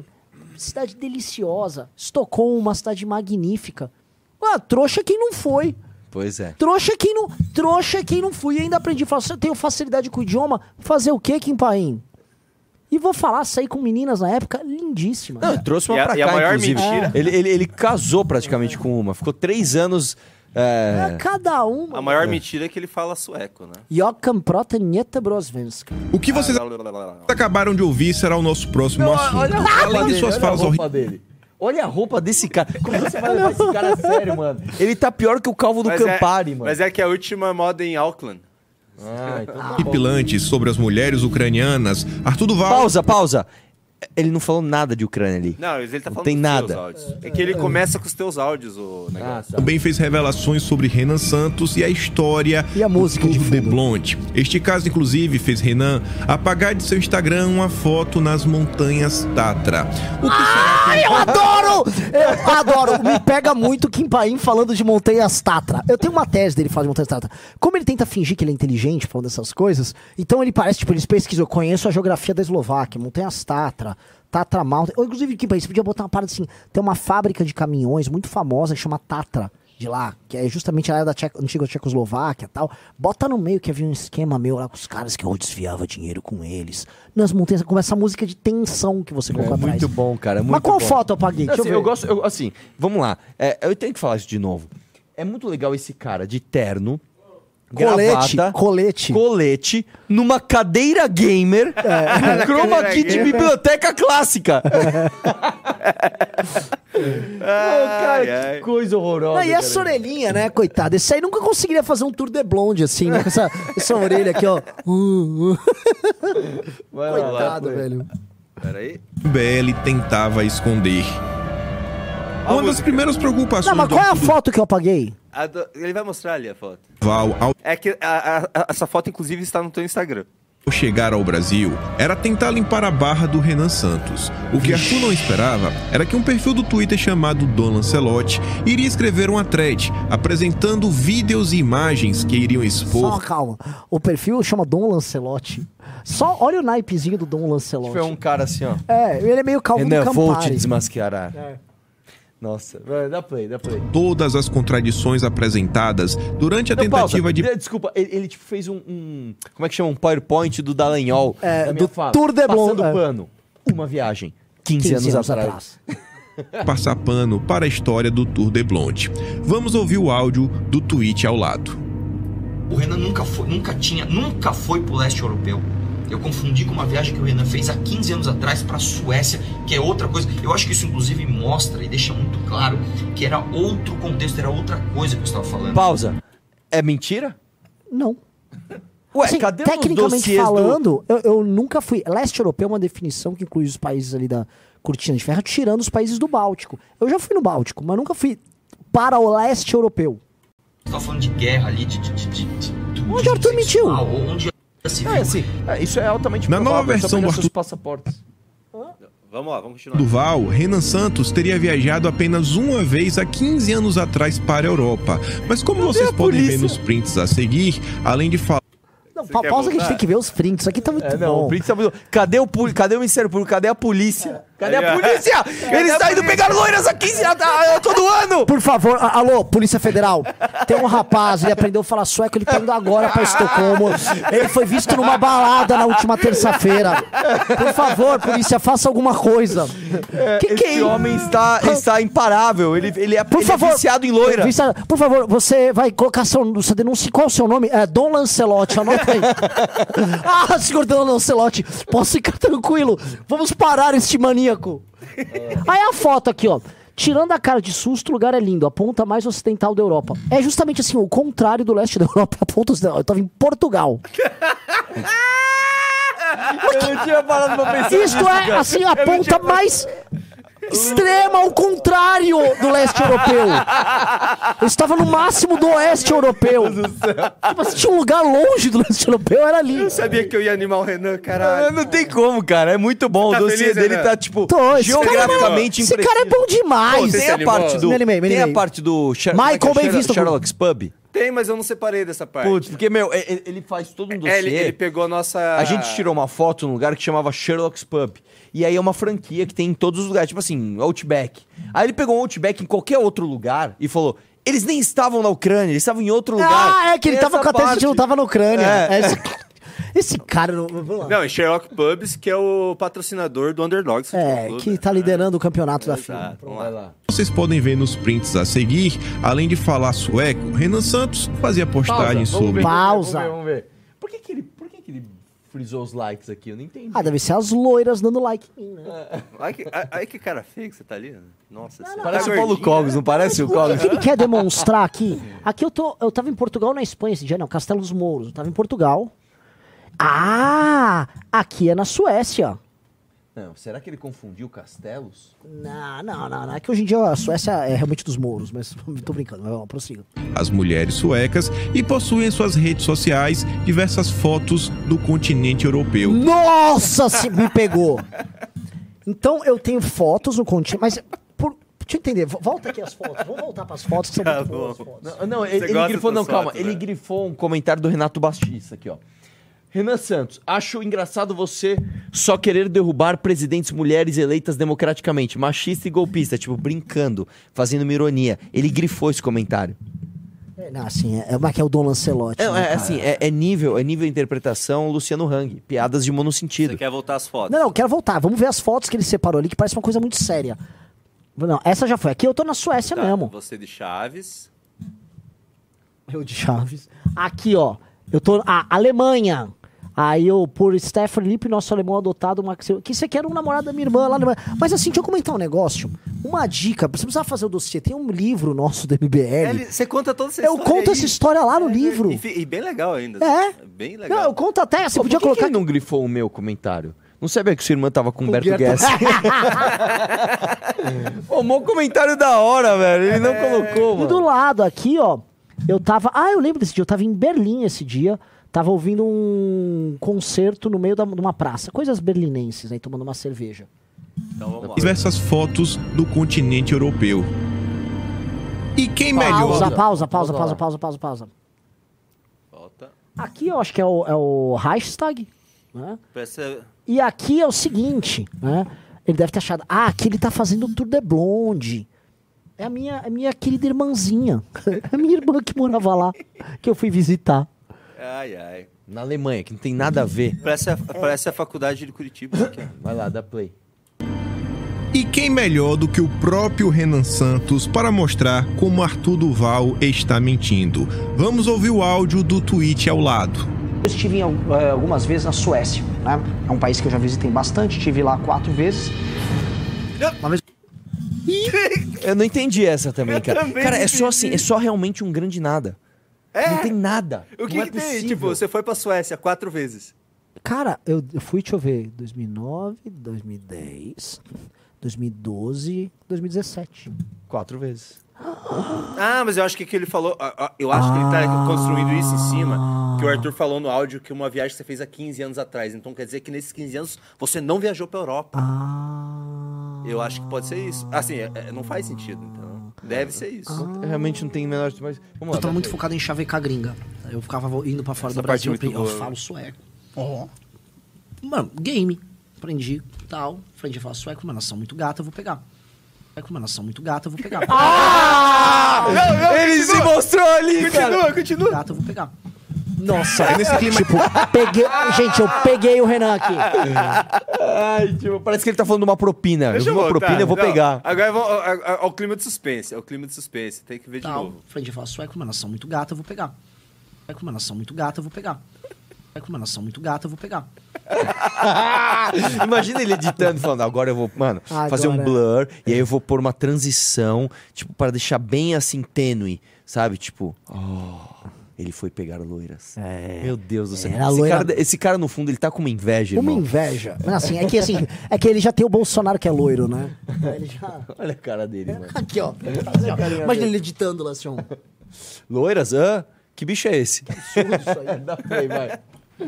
Cidade deliciosa. Estocolmo, uma cidade magnífica. Ah, trouxa quem não foi. Pois é. Trouxa quem não, trouxa quem não fui. E ainda aprendi a falar, "Se eu tenho facilidade com o idioma, fazer o quê, Kim Paim? E vou falar, sair com meninas na época lindíssimas. Não, eu trouxe uma E a- pra e a cá, maior inclusive. mentira- Ele, ele, ele casou praticamente com uma. Ficou três anos. É, É, cada uma. A maior mentira é que ele fala sueco, né? Jokam prota nieta brosvenska. O que vocês acabaram de ouvir será o nosso próximo assunto. olha a roupa Além de dele, suas olha falas a roupa horríveis. dele. Olha a roupa desse cara. Como você vai levar esse cara a sério, mano? Ele tá pior que o calvo do Mas Campari, é, mano. Mas é que a última moda em Auckland. Ah, então tá sobre as mulheres ucranianas, Arthur Duval Pausa, pausa. Ele não falou nada de Ucrânia ali. Não, ele tá Não falando tem dos nada. teus áudios. É que ele começa com os teus áudios, o negócio. também fez revelações sobre Renan Santos e a história E a música do de Tour de fundo. Blonde. Este caso, inclusive, fez Renan apagar de seu Instagram uma foto nas montanhas Tatra. O que será que Ai, eu adoro! Eu adoro! Me pega muito Kim Paim falando de montanhas Tatra. Eu tenho uma tese dele falando de montanhas Tatra. Como ele tenta fingir que ele é inteligente falando dessas coisas, então ele parece, tipo, ele pesquisou, eu conheço a geografia da Eslováquia, montanhas Tatra, Tatra Mountain. Ou, inclusive, Kim Paim, você podia botar uma parada assim, tem uma fábrica de caminhões muito famosa que chama Tatra. De lá, que é justamente a área da antiga Tchecoslováquia e tal. Bota no meio que havia um esquema meu lá com os caras que eu desviava dinheiro com eles. Nas montanhas, com essa música de tensão que você colocou É atrás. muito bom, cara. é Mas muito qual bom. foto eu apaguei? Deixa Assim, eu eu, gosto, eu- assim, vamos lá. É, eu tenho que falar isso de novo. É muito legal esse cara de terno, Colete, gravata, colete. colete, numa cadeira gamer, chroma cadeira key de biblioteca clássica. Ai, cara, ai. que coisa horrorosa. Ah, e essa cara. orelhinha, né, coitado? Esse aí nunca conseguiria fazer um tour de blonde assim, né? Com essa, essa orelha aqui, ó. Uh, uh. Vai lá, Coitado, vai. velho. Peraí. BL tentava esconder? A Uma das primeiras preocupações Não, mas qual é a foto que eu apaguei? Do- Ele vai mostrar ali a foto. Ao É que a- a- a- essa foto, inclusive, está no teu Instagram. chegar ao Brasil era tentar limpar a barra do Renan Santos. O que Arthur não esperava era que um perfil do Twitter chamado Don Lancelotti iria escrever uma thread apresentando vídeos e imagens que iriam Só expor calma. O perfil chama Dom Lancelotti. Só olha o naipezinho do Dom Foi Lancelotti. um cara assim, ó. É, ele é meio calmo do Renan, vou te Campari. desmascarar. Nossa, dá play, dá play. todas as contradições apresentadas durante a Não, tentativa pausa. de De- Desculpa, ele, ele, tipo, fez um, um- Como é que chama? Um PowerPoint do Dallagnol. É, do fala. Tour de Passando Blonde, é. pano. Uma viagem. 15, 15 anos, atrás. passar pano para a história do Tour de Blonde. Vamos ouvir o áudio do tweet ao lado. O Renan nunca foi, nunca tinha, nunca foi pro leste europeu. Eu confundi com uma viagem que o Renan fez há 15 anos atrás para a Suécia, que é outra coisa. Eu acho que isso inclusive mostra e deixa muito claro que era outro contexto, era outra coisa que eu estava falando. Pausa. É mentira? Não. Ué, Assim, cadê os tecnicamente dossiês do- falando, eu, eu nunca fui. Leste europeu é uma definição que inclui os países ali da cortina de ferro, tirando os países do Báltico. Eu já fui no Báltico, mas nunca fui para o leste europeu. Você tava falando de guerra ali, de. de, de, de, de Onde de Arthur mentiu? sexual, Onde. É, assim, é, isso é altamente Na provável, nova é versão do seus Arthur- passaportes. Vamos lá, vamos continuar. Duval, Renan Santos teria viajado apenas uma vez há 15 anos atrás para a Europa. Mas como vocês a podem ver polícia. nos prints a seguir, além de falar Não, pa- pausa que a gente tem que ver os prints. Isso aqui tá muito É, não, bom. o Prince tá muito- Cadê o, poli- Cadê o Ministério Público? Cadê a polícia? Cadê a polícia? Eles estão indo pegar loiras a 15 a- a- todo ano! Por favor, a- alô, Polícia Federal. Tem um rapaz, ele aprendeu a falar sueco, ele tá indo agora pra Estocolmo. Ele foi visto numa balada na última terça-feira. Por favor, polícia, faça alguma coisa. que que é Esse isso? homem está, está imparável. Ele, ele é, Por ele é favor, viciado em loira. Vista- por favor, você vai colocar seu, sua denúncia. Qual é o seu nome? É Dom Lancelotti, anota aí. ah, senhor Dom Lancelotti, posso ficar tranquilo. Vamos parar este maníaco. Aí a foto aqui, ó. Tirando a cara de susto, o lugar é lindo. A ponta mais ocidental da Europa. É justamente assim, o contrário do leste da Europa. A ponta ocidental. Eu tava em Portugal. Eu não tinha parado pra pensar Isto nisso, é, cara. assim, a ponta tinha- mais extrema ao contrário do leste europeu. Eu estava no máximo do oeste europeu. Tipo, se tinha um lugar longe do leste europeu, era ali. Eu sabia que eu ia animar o Renan, Não, caralho. não tem como, cara. É muito bom. Tá o dossiê feliz, dele Renan? tá, tipo, Tô, esse cara é geograficamente Esse cara é bom demais. Pô, Tem a animou? parte do. Me animei, me tem a animei. parte do. Michael é é? bem visto, Sherlock's Pub. Tem, mas eu não separei dessa parte. Putz, porque, meu, ele faz todo um dossiê. É, ele, ele pegou a nossa... A gente tirou uma foto num lugar que chamava Sherlock's Pub. E aí é uma franquia que tem em todos os lugares, tipo assim, Outback. Aí ele pegou um Outback em qualquer outro lugar e falou: eles nem estavam na Ucrânia, eles estavam em outro lugar. Ah, é que ele tava com a tese de que não tava na Ucrânia. É. É, esse, cara. não- Vamos lá. Não, e Sherlock Pubs, que é o patrocinador do Underdogs É, que tá liderando o campeonato da FIA. Exato, vamos Vai lá. vocês podem ver nos prints a seguir, além de falar sueco, Renan Santos fazia postagens Pausa, sobre ver, Pausa. Vamos ver, vamos ver. Por que, que ele, por que, que ele frisou os likes aqui? Eu não entendi. Ah, deve ser as loiras dando like em mim, né? Olha que, ai- ai que cara feio que você tá ali. Nossa senhora. Parece Tá o Paulo Cogos, não parece o O que, Cogos? que ele quer demonstrar aqui? Aqui eu tô. Eu tava em Portugal na Espanha esse dia, não, Castelo dos Mouros. Eu tava em Portugal. Ah! Aqui é na Suécia. Não, será que ele confundiu Castelos? Não, não, não, não. É que hoje em dia a Suécia é realmente dos mouros, mas tô brincando, mas vamos, prossiga. as mulheres suecas e possuem em suas redes sociais diversas fotos do continente europeu. Nossa, se me pegou. Então eu tenho fotos no continente, mas por, deixa eu entender, vo- volta aqui as fotos, vamos voltar pras fotos que são Tá muito boas as. Não, não ele, ele grifou, não, calma. fotos, Ele né? grifou um comentário do Renato Bastista aqui, ó. Renan Santos, acho engraçado você só querer derrubar presidentes mulheres eleitas democraticamente, machista e golpista, tipo, brincando, fazendo uma ironia. Ele grifou esse comentário. É, não, assim, é, é, que é o Dom Lancelotti. É, né, é, assim, é, é nível, é nível interpretação Luciano Hang, piadas de Você monossentido. quer voltar às fotos? Não, não, quero voltar. Vamos ver as fotos que ele separou ali, que parece uma coisa muito séria. Não, essa já foi. Aqui eu tô na Suécia Tá, mesmo. Você de Chaves. Eu de Chaves. Aqui, ó. Eu tô. A Alemanha. Aí eu, por Steph Felipe, nosso alemão adotado, Max. Que isso aqui era um namorado da minha irmã lá na Alemanha. Mas assim, deixa eu comentar um negócio. Uma dica. Você precisava fazer o dossiê. Tem um livro nosso do MBL. Ele- você conta toda essa eu história conto aí. essa história lá no É, livro. E, e bem legal ainda. É? Bem legal. Não, eu conto até. Você Pô, podia por que que colocar. ele não grifou o meu comentário? Não sabia que sua irmã tava com o Humberto Guess. Ô, mó comentário da hora, velho. Ele não colocou, E do mano. lado aqui, ó, eu tava. Ah, eu lembro desse dia. Eu tava em Berlim esse dia. Tava ouvindo um concerto no meio da- de uma praça. Coisas berlinenses, aí tomando uma cerveja. Então vamos lá. Diversas fotos do continente europeu. E quem Pausa, melhor? pausa, pausa, Pausa pausa, pausa, pausa, pausa. Volta. Aqui eu acho que é o, é o Reichstag, né? Parece... E aqui é o seguinte, né? Ele deve ter achado. Ah, aqui ele tá fazendo o Tour de Blonde. É a minha, a minha querida irmãzinha. É a minha irmã que morava lá, que eu fui visitar. Ai, ai. Na Alemanha, que não tem nada a ver. Parece a, parece a faculdade de Curitiba. Vai lá, dá play. E quem melhor do que o próprio Renan Santos para mostrar como Arthur Duval está mentindo? Vamos ouvir o áudio do tweet ao lado. Eu estive em eh, algumas vezes na Suécia, né? É um país que eu já visitei bastante, estive lá quatro vezes. Uma vez Eu não entendi essa também, cara. também cara, é só assim, é só realmente um grande nada. É? Não tem nada. O que, não é que tem? Tipo, você foi pra Suécia quatro vezes. Cara, eu, eu fui, deixa eu ver, 2009, 2010, 2012, 2017. Quatro vezes. Ah, mas eu acho que, que ele falou. ah, ah, Eu acho que ele tá construindo isso em cima. Que o Arthur falou no áudio que uma viagem que você fez há 15 anos atrás. Então quer dizer que nesses 15 anos você não viajou pra Europa. Ah. Eu acho que pode ser isso. Assim, é- é, não faz sentido. Então, deve ser isso. Eu realmente não o menor. Mas vamos lá. Eu tava muito play. focado em chavecar gringa. Eu ficava indo pra fora Essa do parte é Brasil. muito eu boa. falo sueco. Ó. Mano, game. Aprendi, tal. Aprendi a falar sueco. Uma nação muito gata, eu vou pegar. Sueco, uma nação muito gata, eu vou pegar. Ele se mostrou ali, cara. Continua, continua. Gata, eu vou pegar. Nossa, É nesse clima- tipo, peguei. Gente, eu peguei o Renan aqui. Ai, tipo, parece que ele tá falando de uma propina. Deixa eu vi uma voltar. propina, eu vou Não, pegar. Agora ao, ao- ao clima de suspense. É o clima de suspense. Tem que ver de Tal. novo. Aprendi a falar sueco, uma nação muito gata, eu vou pegar. Sueco, uma nação muito gata, eu vou pegar. Sueco, uma nação muito gata, eu vou pegar. Imagina ele editando, falando, agora eu vou, mano, Agora. fazer um blur, e aí eu vou pôr uma transição, tipo, para deixar bem assim, tênue, sabe? Tipo, oh, ele foi pegar loiras. Meu Deus do céu. Era Esse, loira- cara, esse cara, no fundo, ele tá com uma inveja, Uma irmão. inveja. Mas assim, é que assim, é que ele já tem o Bolsonaro que é loiro, né? Ele já. Olha a cara dele, mano. Aqui, ó. Assim. Imagina ele editando lá assim, ó. Loiras? Hã? Que bicho é esse? Isso aí. Dá play, vai.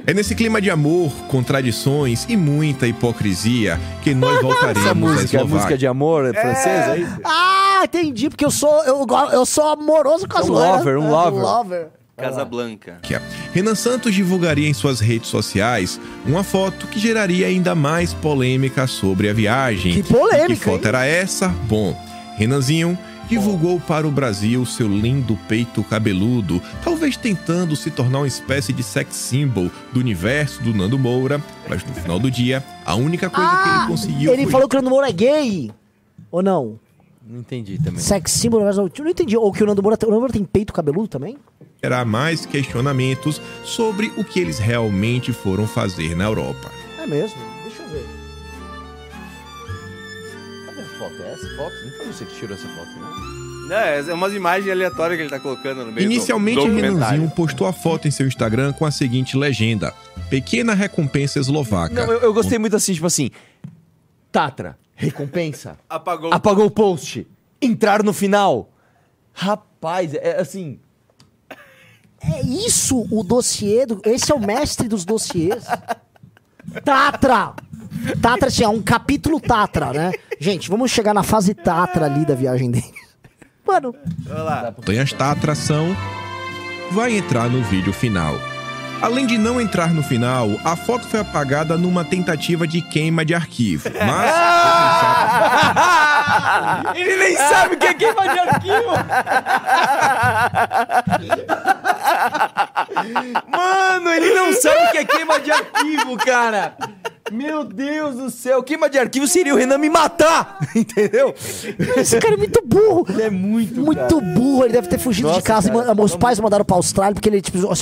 É nesse clima de amor, contradições e muita hipocrisia que nós voltaremos Essa música, a música de amor é francesa, é isso? Ah, entendi, porque eu sou, eu, eu sou amoroso com as Um loiras. lover, um É, lover. lover. Casablanca. Renan Santos divulgaria em suas redes sociais uma foto que geraria ainda mais polêmica sobre a viagem. Que polêmica, E que foto hein? era essa? Bom, Renanzinho divulgou para o Brasil seu lindo peito cabeludo, talvez tentando se tornar uma espécie de sex symbol do universo do Nando Moura, mas no final do dia, a única coisa que ele conseguiu Ah, Ele foi falou que o Nando Moura é gay. Ou não? Não entendi também. Sex symbol, mas eu não entendi. Ou que o Nando Moura, o Nando Moura tem peito cabeludo também? Gerar mais questionamentos sobre o que eles realmente foram fazer na Europa. É mesmo? Deixa eu ver. Cadê a foto? É essa foto? Não foi você que tirou essa foto, não? É, é umas imagens aleatórias que ele tá colocando no meio Inicialmente, do Renanzinho postou a foto em seu Instagram com a seguinte legenda: Pequena recompensa eslovaca. Não, eu, eu gostei muito assim, tipo assim. Tatra, recompensa. Apagou. Apagou o post. Entrar no final. Rapaz, é assim. É isso o dossiê do... Esse é o mestre dos dossiês. Tatra! Tatra, assim, é um capítulo Tatra, né? Gente, vamos chegar na fase Tatra ali da viagem dele. Mano, Olha lá. montanhas Tatra são vai entrar no vídeo final. Além de não entrar no final, a foto foi apagada numa tentativa de queima de arquivo. Mas Ele nem sabe o que é queima de arquivo. Mano, ele não sabe o que é queima de arquivo, cara. Meu Deus do céu, queima de arquivo seria o Renan me matar, entendeu? esse cara é muito burro. Ele é muito, Muito burro, ele deve ter fugido Nossa, de casa. cara, e os pais mandaram pra Austrália porque ele, tipo, o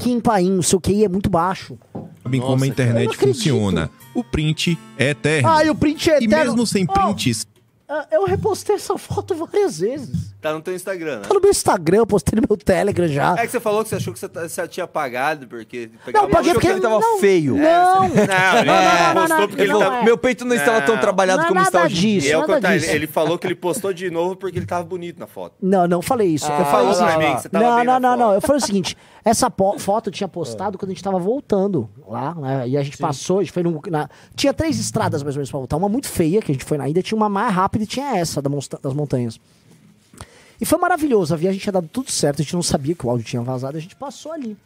Kim Paim, o seu QI é muito baixo. sabem como a eu internet funciona. O print é eterno. Ah, e o print é e eterno. mesmo sem prints, ah, eu repostei essa foto várias vezes. Tá no teu Instagram, né? Tá no meu Instagram, eu postei no meu Telegram já. É que você falou que você achou que você, tá- você tinha apagado, porque... Não, eu paguei achou que porque ele tava não, feio. Não, Não, ele não, não, postou não, porque ele não tava... é. Meu peito não estava tão trabalhado Não é como hoje em disso. dia. E é o que eu nada disso. ele falou que ele postou de novo porque ele tava bonito na foto. Não, não falei isso. eu Ah, falei lá, lá. Você tava Não, bem não, não, não. Eu falei o seguinte: essa foto eu tinha postado quando a gente tava voltando lá, né? E a gente passou, a gente foi num. na- Tinha três estradas mais ou menos pra voltar. Uma muito feia, que a gente foi na ida, tinha uma mais rápida e tinha essa da das montanhas. E foi maravilhoso. A viagem tinha dado tudo certo, a gente não sabia que o áudio tinha vazado, a gente passou ali.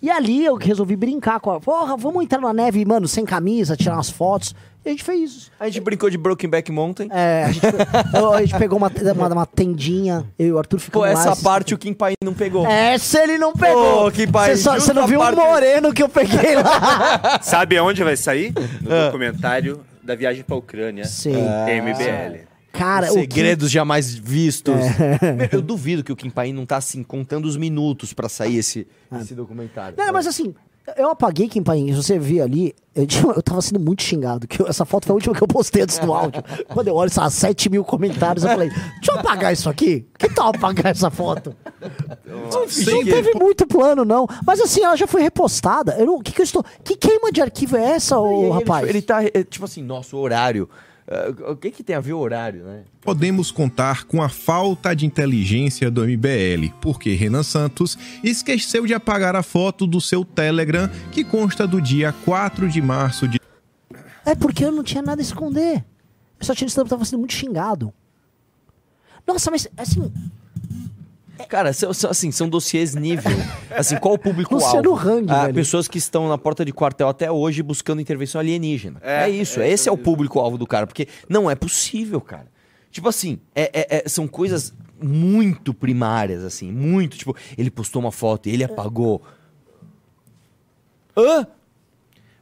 E ali eu resolvi brincar com a. Porra, vamos entrar na neve, mano, sem camisa, tirar umas fotos. E a gente fez isso. A gente brincou de Brokenback Mountain. É, a gente, a gente pegou uma, uma, uma tendinha, eu e o Arthur Pô, ficamos lá. essa esse- parte o Kim Pai não pegou. Essa ele não pegou. Pô, que pai, Você só- justo Você não viu parte- o moreno que eu peguei lá. Sabe aonde vai sair? No Ah. documentário da viagem pra Ucrânia. Sim. MBL. Cara, o Segredos jamais vistos. Meu, Eu duvido que o Kim Pai não tá assim contando os minutos pra sair esse, esse documentário. Kim... Não, mas assim, eu apaguei Kim Paim. Se você vê ali, eu, tinha- eu tava sendo muito xingado. Que eu- essa foto foi a última que eu postei antes do áudio. Quando eu olho, essas 7 mil comentários, eu falei, deixa eu apagar isso aqui. Que tal apagar essa foto? Não teve muito plano, não. Mas assim, ela já foi repostada. Eu não, que, que eu estou. Que queima de arquivo é essa, ô ele- rapaz? Ele, tá, é, tipo assim, nosso horário. Ah, o que que tem a ver o horário, né? podemos contar com a falta de inteligência do MBL, porque Renan Santos esqueceu de apagar a foto do seu Telegram, que consta do dia 4 de março de É porque eu não tinha nada a esconder. Eu só tinha que eu tava sendo muito xingado. Nossa, mas assim, Cara, são, são, assim, são dossiês nível. Assim, qual o público-alvo? Hang, Ah, velho. pessoas que estão na porta de quartel até hoje buscando intervenção alienígena. É, É, isso, é esse isso é o público-alvo do cara. Porque não é possível, cara. Tipo assim, é- é- é- são coisas muito primárias, assim, muito. Tipo, ele postou uma foto e ele apagou. Hã?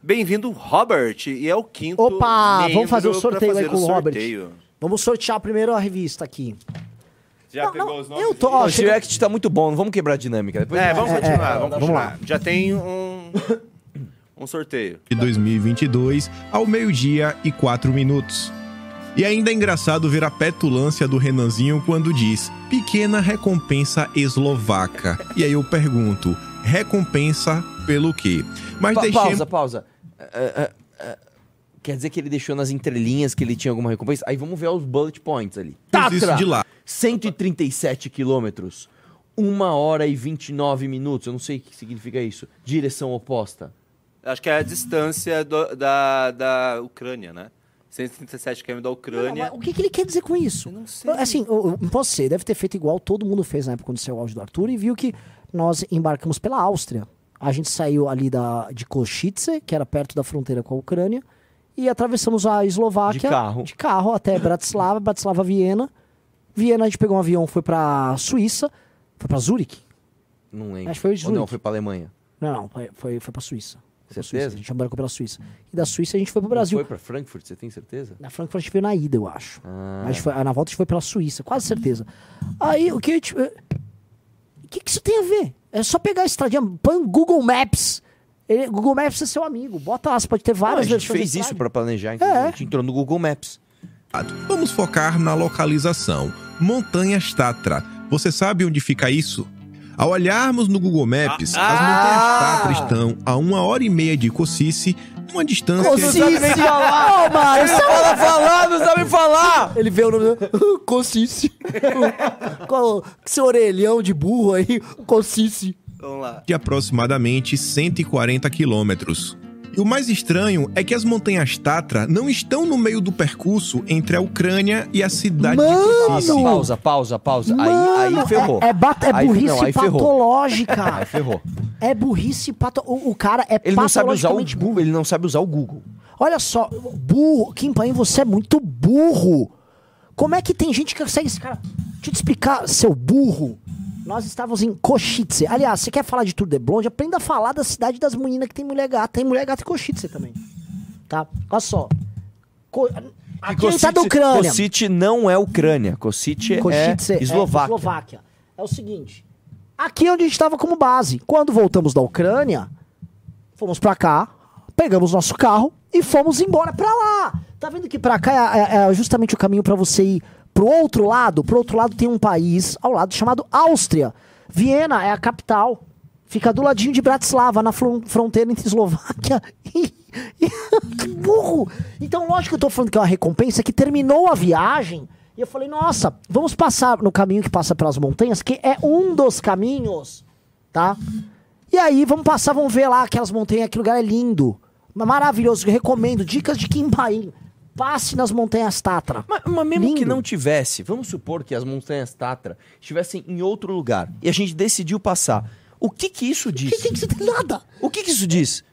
Bem-vindo, Robert. E é o quinto. Opa, vamos fazer o sorteio aí fazer com o Robert. sorteio. vamos sortear primeiro a revista aqui. Já Não, pegou não, os nomes? eu tô- Ó, o chega- React tá muito bom, não vamos quebrar a dinâmica. Depois É, vamos É, continuar, é, vamos vamos continuar. lá. Já tem um, um sorteio. de 2022 ao meio-dia e 4 minutos. E ainda é engraçado ver a petulância do Renanzinho quando diz pequena recompensa eslovaca. E aí eu pergunto, recompensa pelo quê? Mas Pa- deixemos... Pausa, pausa. Ah, ah, ah, quer dizer que ele deixou nas entrelinhas que ele tinha alguma recompensa? Aí vamos ver os bullet points ali. isso de lá. 137 quilômetros. 1 hora e 29 minutos. Eu não sei o que significa isso. Direção oposta. Acho que é a distância do- da, da Ucrânia, né? 137 km da Não, Ucrânia. mas o que, que ele quer dizer com isso? não sei. Assim, eu, eu não posso ser, deve ter feito igual todo mundo fez na época quando saiu o áudio do Arthur e viu que nós embarcamos pela Áustria. A gente saiu ali da, de Košice, que era perto da fronteira com a Ucrânia, e atravessamos a Eslováquia De carro. de carro até Bratislava, Bratislava, Viena. Viena a gente pegou um avião, foi pra Suíça, foi pra Zurique. Não lembro. Acho que foi de Ou não, Zurique. foi pra Alemanha. Não, não, foi, foi, pra Suíça. Certeza? Suíça. A gente embarcou pela Suíça. E da Suíça a gente foi pro Não Brasil. foi pra Frankfurt, você tem certeza? Na Frankfurt a gente veio na ida, eu acho. Ah. A gente foi- na volta a gente foi pela Suíça, quase certeza. Aí o que a gente. O que, que isso tem a ver? É só pegar a estradinha, põe um Google Maps. Ele- Google Maps é seu amigo. Bota lá, você pode ter Não, a várias gente versões fez isso pra planejar, entendeu? É. A gente entrou no Google Maps. Vamos focar na localização. Montanhas Tatra. Você sabe onde fica isso? Ao olharmos no Google Maps, Ah! as Montanhas Tatra estão a uma hora e meia de Cocice, uma distância... Cocice! Ô, mano, Ele fala falar, não sabe falar! Ele vê o nome. Concice. Qual- Seu orelhão de burro aí, Concice. Vamos lá. de aproximadamente 140 quilômetros. E o mais estranho é que as montanhas Tatra não estão no meio do percurso entre a Ucrânia e a cidade Mano! de Pausa, pausa, pausa, pausa. Aí, Mano, aí ferrou. É, é, bat- é Aí- burrice não, aí ferrou. patológica. Aí ferrou. É burrice patológica. O, cara é Ele não sabe usar o burro. Ele não sabe usar o Google. Olha só, burro. Kim Paim, você é muito burro. Como é que tem gente que consegue esse cara? Deixa eu te explicar, seu burro. Nós estávamos em Košice. Aliás, você quer falar de Tour de Blonde? Aprenda a falar da cidade das meninas que tem mulher gata. Tem mulher gata em Košice também. Tá? Olha só. Co... Aqui gente tá da Ucrânia. Košice não é Ucrânia. Košice Košice é Eslováquia. Eslováquia. É o seguinte. Aqui é onde a gente estava como base. Quando voltamos da Ucrânia, fomos pra cá, pegamos nosso carro e fomos embora pra lá. Tá vendo que pra cá é, é- é justamente o caminho pra você ir pro outro lado? Pro outro lado tem um país ao lado chamado Áustria. Viena é a capital. Fica do ladinho de Bratislava, na fron- fronteira entre Eslováquia e. que burro! Então, lógico que eu tô falando que é uma recompensa que terminou a viagem. E eu falei, nossa, vamos passar no caminho que passa pelas montanhas, que é um dos caminhos, tá? E aí, vamos passar, vamos ver lá aquelas montanhas, aquele lugar é lindo. Maravilhoso, recomendo. Dicas de Paim. Passe nas montanhas Tatra. Mas, mas mesmo Lindo. que não tivesse, vamos supor que as montanhas Tatra estivessem em outro lugar e a gente decidiu passar. O que que isso diz? Que, que, que você tem nada? O que que isso diz?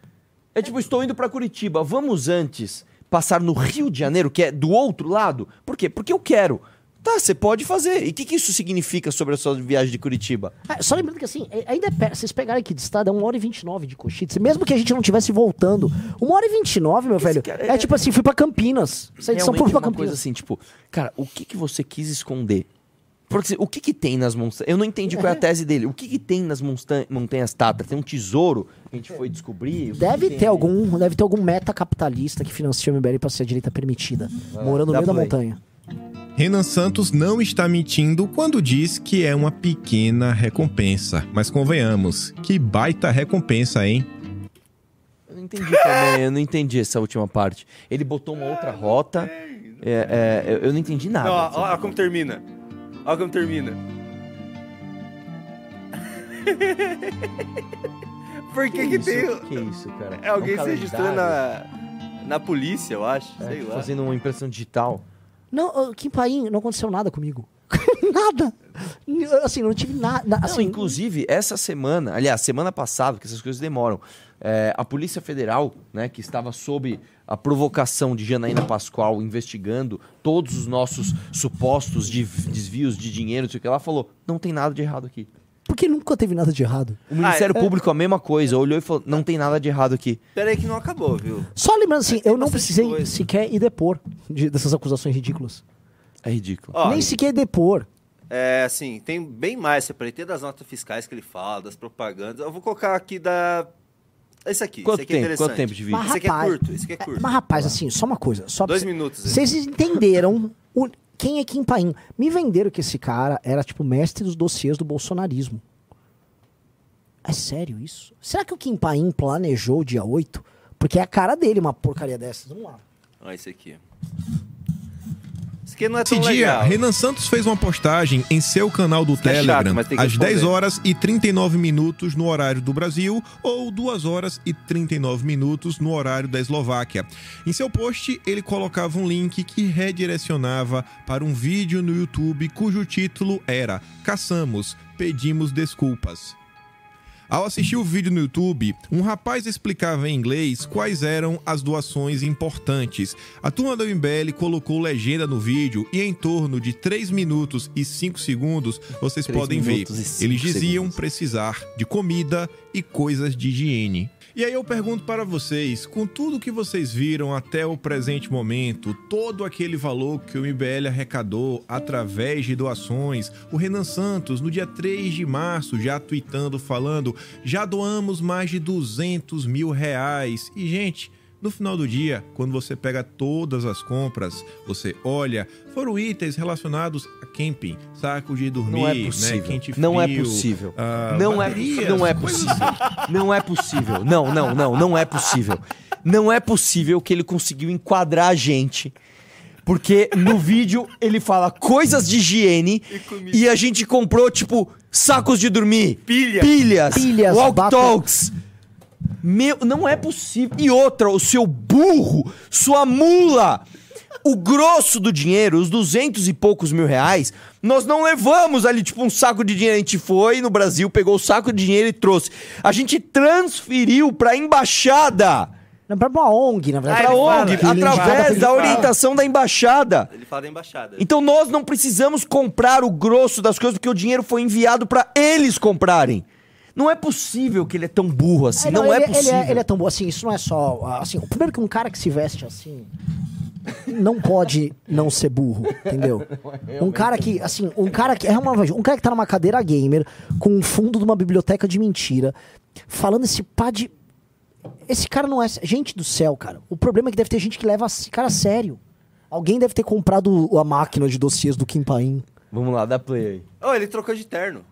É tipo, estou indo pra Curitiba, vamos antes passar no Rio de Janeiro, que é do outro lado? Por quê? Porque eu quero. Tá, você pode fazer. E o que que isso significa sobre a sua viagem de Curitiba? É, só lembrando que assim, é- ainda é perto. Vocês pegarem aqui de estrada, é 1 hora e 29 de Cochitze. Mesmo que a gente não estivesse voltando. 1 hora e 29, meu velho. cara É, é- tipo assim, fui pra Campinas. Saí de São Paulo é pra uma Campinas. coisa assim, tipo, cara, o que que você quis esconder? Porque assim, o que que tem nas montanhas? Eu não entendi qual é a tese dele. O que que tem nas montan- montanhas Tatra? Tem um tesouro que a gente foi descobrir? Deve ter ali? algum, deve ter algum meta capitalista que financia o MBL pra ser a direita permitida, morando no meio da play. montanha. Renan Santos não está mentindo quando diz que é uma pequena recompensa. Mas convenhamos, que baita recompensa, hein? Eu não entendi também, eu não entendi essa última parte. Ele botou uma outra rota. é, é, eu- eu não entendi nada. Não, ó, ó como termina. Olha como termina. Por que que, isso? tem... O que é isso, cara? É alguém É um se registrando calendário? na, na polícia, eu acho. É, sei lá. Fazendo uma impressão digital. Não, Kim Paim, não aconteceu nada comigo. nada. Assim, não tive nada. Não, Assim, inclusive, essa semana, aliás, semana passada, que essas coisas demoram, é, a Polícia Federal, né, que estava sob a provocação de Janaína Pascoal investigando todos os nossos supostos de desvios de dinheiro, não sei o que, ela falou: não tem nada de errado aqui. Porque nunca teve nada de errado. O Ministério é- Público, a mesma coisa, olhou e falou: não tem nada de errado aqui. Pera aí que não acabou, viu? Só lembrando assim, eu não bastante precisei coisa. sequer ir depor de- dessas acusações ridículas. É ridículo. Ó, Nem sequer depor. É, assim, tem bem mais. Você tem das notas fiscais que ele fala, das propagandas. Eu vou colocar aqui da. Esse aqui. Quanto esse aqui é tempo? interessante. Quanto tempo de vídeo? Mas, Esse aqui é rapaz, curto, esse aqui é curto. Mas, rapaz, assim, só uma coisa. Só pra Dois cê- minutos, hein? Vocês entenderam o- quem é Kim Paim. Me venderam que esse cara era, tipo, mestre dos dossiês do bolsonarismo. É sério isso? Será que o Kim Paim planejou o dia 8? Porque é a cara dele uma porcaria dessas. Vamos lá. Olha esse aqui. Esse aqui não é tão Nesse dia, legal. Renan Santos fez uma postagem em seu canal do Isso que é chato, Telegram às responder. 10 horas e 39 minutos no horário do Brasil ou 2 horas e 39 minutos no horário da Eslováquia. Em seu post, ele colocava um link que redirecionava para um vídeo no YouTube cujo título era Caçamos, pedimos desculpas. Ao assistir o vídeo no YouTube, um rapaz explicava em inglês quais eram as doações importantes. A turma da MBL colocou legenda no vídeo e em torno de 3 minutos e 5 segundos vocês podem ver. Eles diziam segundos. precisar de comida e coisas de higiene. E aí eu pergunto para vocês, com tudo que vocês viram até o presente momento, todo aquele valor que o MBL arrecadou através de doações, o Renan Santos, no dia 3 de março, já tweetando, falando, já doamos mais de 200 mil reais. E, gente, no final do dia, quando você pega todas as compras, você olha, foram itens relacionados a camping, saco de dormir, Não é né, possível. quente não é frio, possível. ah, não é, baterias, não é possível. Não é possível. Não, não, não, não é possível. Não é possível que ele conseguiu enquadrar a gente. Porque no vídeo ele fala coisas de higiene e, a gente comprou, tipo, sacos de dormir, Pilha. pilhas, Pilhas, walk-talks. Meu, não é possível. E outra, o seu burro, sua mula. O grosso do dinheiro, os duzentos e poucos mil reais, nós não levamos ali, tipo, um saco de dinheiro. A gente foi no Brasil, pegou o saco de dinheiro e trouxe. A gente transferiu pra embaixada. Não, pra uma ONG, na verdade. Pra fala, ONG, fala, através da fala. orientação da embaixada. Ele fala da embaixada. Então nós não precisamos comprar o grosso das coisas, porque o dinheiro foi enviado pra eles comprarem. Não é possível que ele é tão burro assim. É, não, é ele, possível. Ele é, ele é tão bom assim, isso não é só. Assim, o primeiro que um cara que se veste assim. Não pode não ser burro, entendeu? Um cara que, assim, um cara que. É uma, um cara que tá numa cadeira gamer, com o fundo de uma biblioteca de mentira, falando esse pá de. Esse cara não é. Gente do céu, cara. O problema é que deve ter gente que leva esse cara a sério. Alguém deve ter comprado a máquina de dossiês do Kim Paim. Vamos lá, dá play aí. Oh, ele trocou de terno.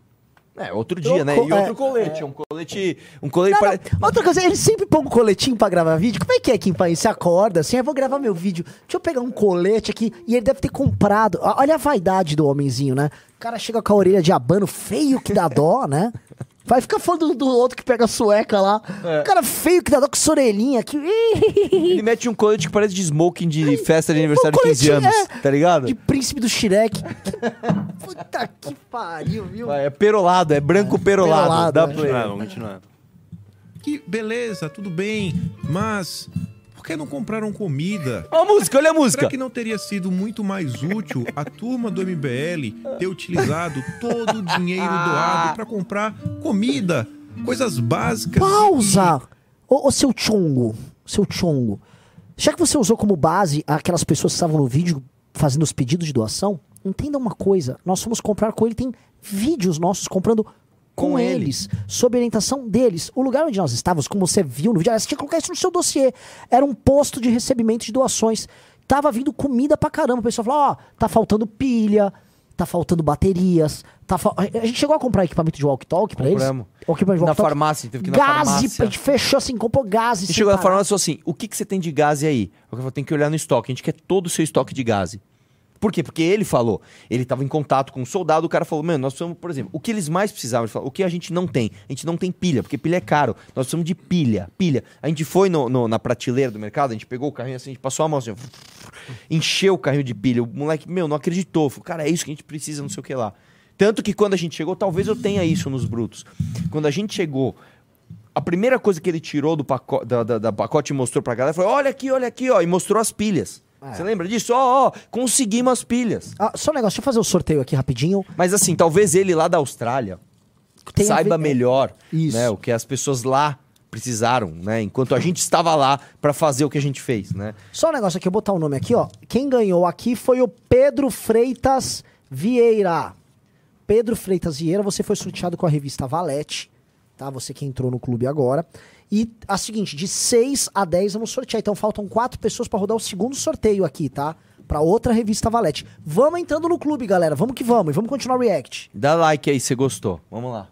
É, outro dia, né? E outro é, colete. Um colete. Um colete. Não, pare- não. Outra coisa, ele sempre põe um coletinho pra gravar vídeo. Como é que é, Kim Paim? Você acorda assim, eu vou gravar meu vídeo. Deixa eu pegar um colete aqui. E ele deve ter comprado. Olha a vaidade do homenzinho, né? O cara chega com a orelha de abano feio que dá dó, né? Vai ficar falando do, do outro que pega a sueca lá. O cara feio que dá dó com orelhinha aqui. Ele mete um colete que parece de smoking de festa de aniversário de 15 coletinho, anos, é. tá ligado? De príncipe do Shrek. Puta que pariu, viu? É perolado, é branco perolado. perolado, dá é. play. Ah, vamos continuar. Que beleza, tudo bem, mas por que não compraram comida? Olha a música, olha a música. Será que não teria sido muito mais útil a turma do MBL ter utilizado todo o dinheiro doado para comprar comida, coisas básicas? Pausa! Ô, ô, seu chongo, seu chongo. Já que você usou como base aquelas pessoas que estavam no vídeo fazendo os pedidos de doação, entenda uma coisa. Nós fomos comprar com ele, tem vídeos nossos comprando com, Com ele. eles, sob orientação deles. O lugar onde nós estávamos, como você viu no vídeo, você tinha que colocar isso no seu dossiê. Era um posto de recebimento de doações. Tava vindo comida pra caramba. O pessoal falou: ó, tá faltando pilha, tá faltando baterias. Tá fal- A gente chegou a comprar equipamento de walk-talk pra eles? O equipamento de Na walkie-talkie. farmácia, teve que ir na Gás, farmácia. a gente fechou assim, comprou gás. E chegou na farmácia e falou assim: o que, que você tem de gás aí? Eu falei, tem que olhar no estoque. A gente quer todo o seu estoque de gás. Por quê? Porque ele falou, ele estava em contato com um soldado, o cara falou, mano, nós precisamos, por exemplo, o que eles mais precisavam, ele falou, o que a gente não tem? A gente não tem pilha, porque pilha é caro. Nós precisamos de pilha, pilha. A gente foi no- no- na prateleira do mercado, a gente pegou o carrinho assim, a gente passou a mão assim, encheu o carrinho de pilha. O moleque, meu, não acreditou. Falou, cara, é isso que a gente precisa, não sei o que lá. Tanto que quando a gente chegou, talvez eu tenha isso nos brutos. Quando a gente chegou, a primeira coisa que ele tirou do pacote, da, da- da pacote e mostrou pra galera foi: olha aqui, olha aqui, ó, e mostrou as pilhas. Você lembra disso? Ó, ó, conseguimos as pilhas. Ah, só um negócio, deixa eu fazer o sorteio aqui rapidinho. Mas assim, talvez ele lá da Austrália Tem saiba ver- melhor né, o que as pessoas lá precisaram, né? Enquanto a gente estava lá pra fazer o que a gente fez, né? Só um negócio aqui, eu vou botar o nome aqui, ó. Quem ganhou aqui foi o Pedro Freitas Vieira. Pedro Freitas Vieira, você foi sorteado com a revista Valete, tá? Você que entrou no clube agora. E a seguinte, de 6 a 10 vamos sortear. Então faltam quatro pessoas pra rodar o segundo sorteio aqui, tá? Pra outra revista Valete. Vamos entrando no clube, galera. Vamos que vamos. E vamos continuar o react. Dá like aí se gostou. Vamos lá.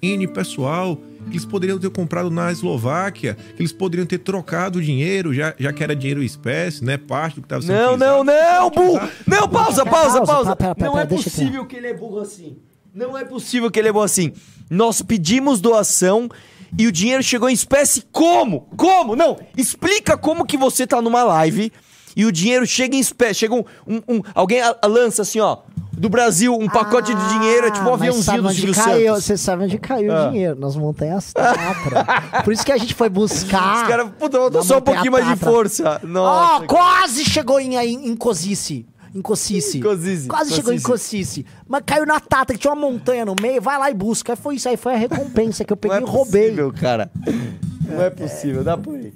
N pessoal, que eles poderiam ter comprado na Eslováquia, que eles poderiam ter trocado o dinheiro, já, já que era dinheiro em espécie, né? Parte do que estava sendo Não, não, não, burro! Não, pausa, pausa, Pausa, pausa! pera, pera, Não é possível que ele é burro assim. Não é possível que ele é bom assim. Nós pedimos doação e o dinheiro chegou em espécie como? Como? Não, explica como que você tá numa live e o dinheiro chega em espécie. Chega um... um- um- alguém a- a- lança assim, ó, do Brasil, um pacote de dinheiro, é tipo um Ah, aviãozinho do Silvio caiu. Você sabe onde caiu Ah. o dinheiro? Nas montanhas Tatra. Por isso que a gente foi buscar. Os caras, puta, só um pouquinho mais de força. Ó, Nossa. quase chegou em, aí em Cozice. Em Cossice. Cossice, Quase chegou em Cossice. Mas caiu na tata, que tinha uma montanha no meio, vai lá e busca. Aí foi isso aí, foi a recompensa que eu peguei Não é e roubei. possível, cara. Não é possível, dá por aí.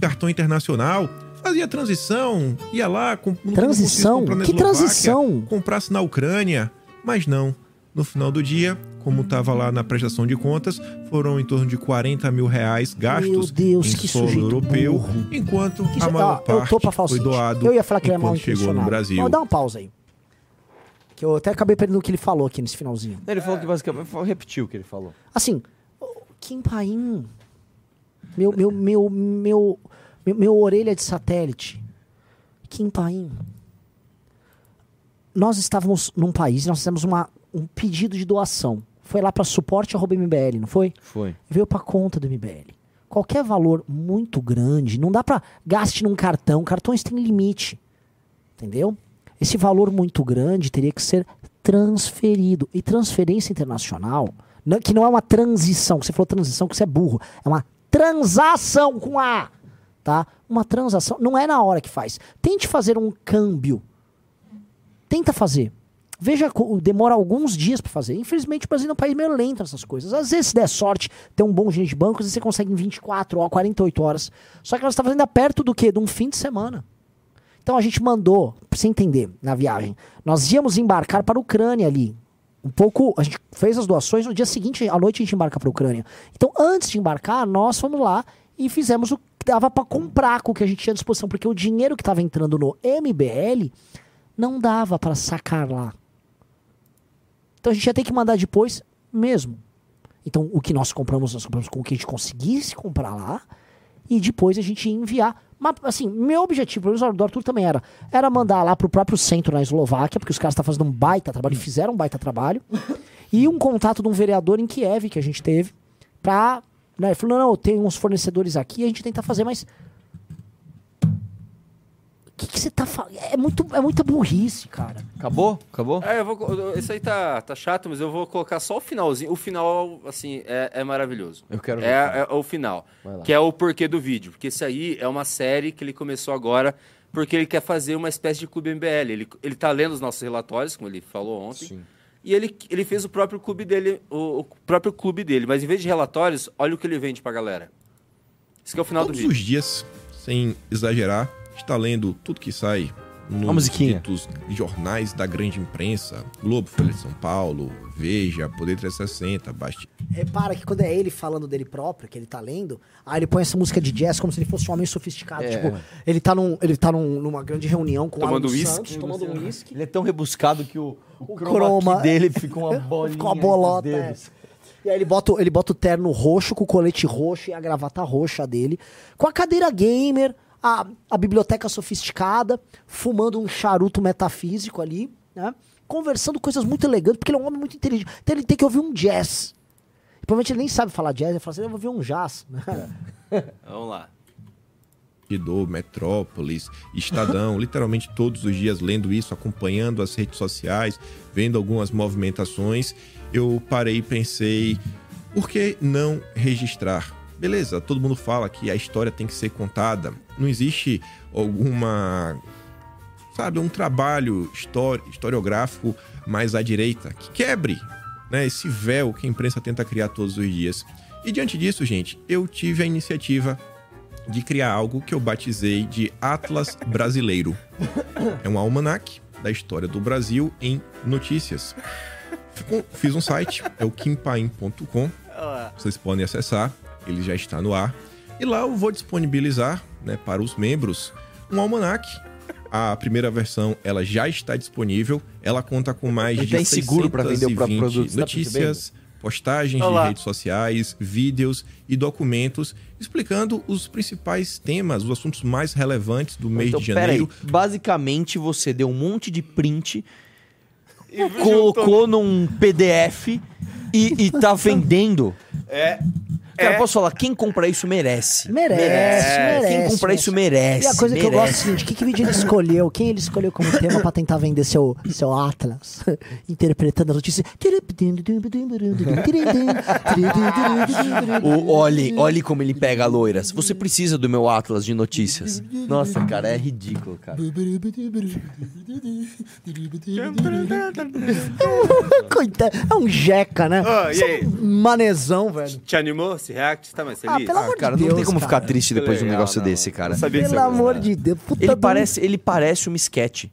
cartão internacional, fazia transição, ia lá, com, não Transição? Que transição? Comprasse na Ucrânia, mas não. No final do dia, como estava lá na prestação de contas, foram em torno de 40 mil reais gastos Meu Deus, em que solo europeu, burro. enquanto Que a maior ó, eu parte foi doado Eu ia falar que ele é mal chegou no. Brasil. Mas dá uma pausa aí. Que eu até acabei perdendo o que ele falou aqui nesse finalzinho. Ele falou que basicamente repetiu o que ele falou. Assim, Kim Paim, meu, meu, meu, meu, meu, meu orelha de satélite, Kim Paim, nós estávamos num país, nós fizemos uma, um pedido de doação. Foi lá para suporte arroba MBL, não foi? Foi. Veio para conta do MBL. Qualquer valor muito grande, não dá para gaste num cartão, cartões têm limite. Entendeu? Esse valor muito grande teria que ser transferido. E transferência internacional, não- que não é uma transição, que você falou transição, que você é burro. É uma transação com A. Tá? Uma transação. Não é na hora que faz. Tente fazer um câmbio. Tenta fazer. Veja, demora alguns dias para fazer. Infelizmente, o Brasil é um país meio lento nessas coisas. Às vezes, se der sorte, tem um bom gerente de banco, você consegue em 24 ou 48 horas. Só que nós estamos ainda perto do quê? De um fim de semana. Então a gente mandou, pra você entender, na viagem. Nós íamos embarcar para a Ucrânia ali. Um pouco. A gente fez as doações, no dia seguinte, à noite, a gente embarca para a Ucrânia. Então, antes de embarcar, nós fomos lá e fizemos o que dava para comprar com o que a gente tinha à disposição. Porque o dinheiro que estava entrando no MBL não dava para sacar lá. Então a gente ia ter que mandar depois mesmo. Então o que nós compramos, nós compramos com o que a gente conseguisse comprar lá e depois a gente ia enviar. Mas assim, meu objetivo, pelo menos do Arthur também era, era mandar lá pro próprio centro na Eslováquia, porque os caras estão fazendo um baita trabalho, fizeram um baita trabalho. E um contato de um vereador em Kiev que a gente teve pra. Né, ele falou, não, não, tem uns fornecedores aqui, a gente tenta fazer, mas. Você tá falando? É, muito, é muita burrice, cara. Acabou? Acabou? É, eu vou, esse aí tá, tá chato, mas eu vou colocar só o finalzinho. O final, assim, é, é maravilhoso. Eu quero ver. É, é o final. Que é o porquê do vídeo. Porque esse aí é uma série que ele começou agora porque ele quer fazer uma espécie de clube MBL. Ele, ele tá lendo os nossos relatórios, como ele falou ontem. Sim. E ele, ele fez o próprio clube dele, o, o próprio clube dele. Mas em vez de relatórios, olha o que ele vende pra galera. Esse que é o final Todos do os vídeo. dias, sem exagerar, está lendo tudo que sai nos ditos jornais da grande imprensa, Globo, Folha de São Paulo, Veja, Poder 360, Basti. Repara que quando é ele falando dele próprio, que ele tá lendo, aí ele põe essa música de jazz como se ele fosse um homem sofisticado. É. Tipo, ele tá, num, ele tá num- numa grande reunião com Tomando o Alan. Santos, tomando um uísque. Ele é tão rebuscado que o, o, croma croma, dele fica uma bolinha. Ficou uma bolota. é. E aí ele bota, o- ele bota o terno roxo, com o colete roxo e a gravata roxa dele, com a cadeira gamer, a, a biblioteca sofisticada, fumando um charuto metafísico ali, né? Conversando coisas muito elegantes, porque ele é um homem muito inteligente. Então ele tem que ouvir um jazz. E provavelmente ele nem sabe falar jazz, ele fala assim, eu vou ouvir um jazz. Vamos lá. do Metrópolis, Estadão, literalmente todos os dias lendo isso, acompanhando as redes sociais, vendo algumas movimentações, eu parei e pensei, por que não registrar? Beleza, todo mundo fala que a história tem que ser contada. Não existe alguma, sabe, um trabalho histori- historiográfico mais à direita que quebre né, esse véu que a imprensa tenta criar todos os dias. E diante disso, gente, eu tive a iniciativa de criar algo que eu batizei de Atlas Brasileiro. É um almanac da história do Brasil em notícias. Fiz um site, é o kimpaim.com. Vocês podem acessar, ele já está no ar. E lá eu vou disponibilizar né, para os membros um almanac. A primeira versão ela já está disponível. Ela conta com mais Ele de próprio 620 produto, você tá notícias, postagens Olha lá. de redes sociais, vídeos e documentos explicando os principais temas, os assuntos mais relevantes do mês então, de janeiro. peraí. Basicamente, você deu um monte de print, colocou num PDF e, e tá vendendo. É, Cara, posso falar, quem compra isso merece. Merece, merece. Quem compra merece. isso merece. E a coisa que eu merece. gosto é o seguinte: que, que vídeo ele escolheu? Quem ele escolheu como tema pra tentar vender seu, seu Atlas? Interpretando a notícia. O, olhe, olhe como ele pega loiras. Você precisa do meu Atlas de notícias. Nossa, cara, é ridículo, cara. Coitado, é um jeca, né? Aí? um manezão, velho. Te animou esse react? Tá mais Ah, feliz? pelo amor de Cara, não Deus, tem como cara. ficar triste depois de um Legal, negócio não. desse, cara. Sabia que Pelo você ia amor gostar. de Deus. Puta Ele do- parece, ele parece um sketch.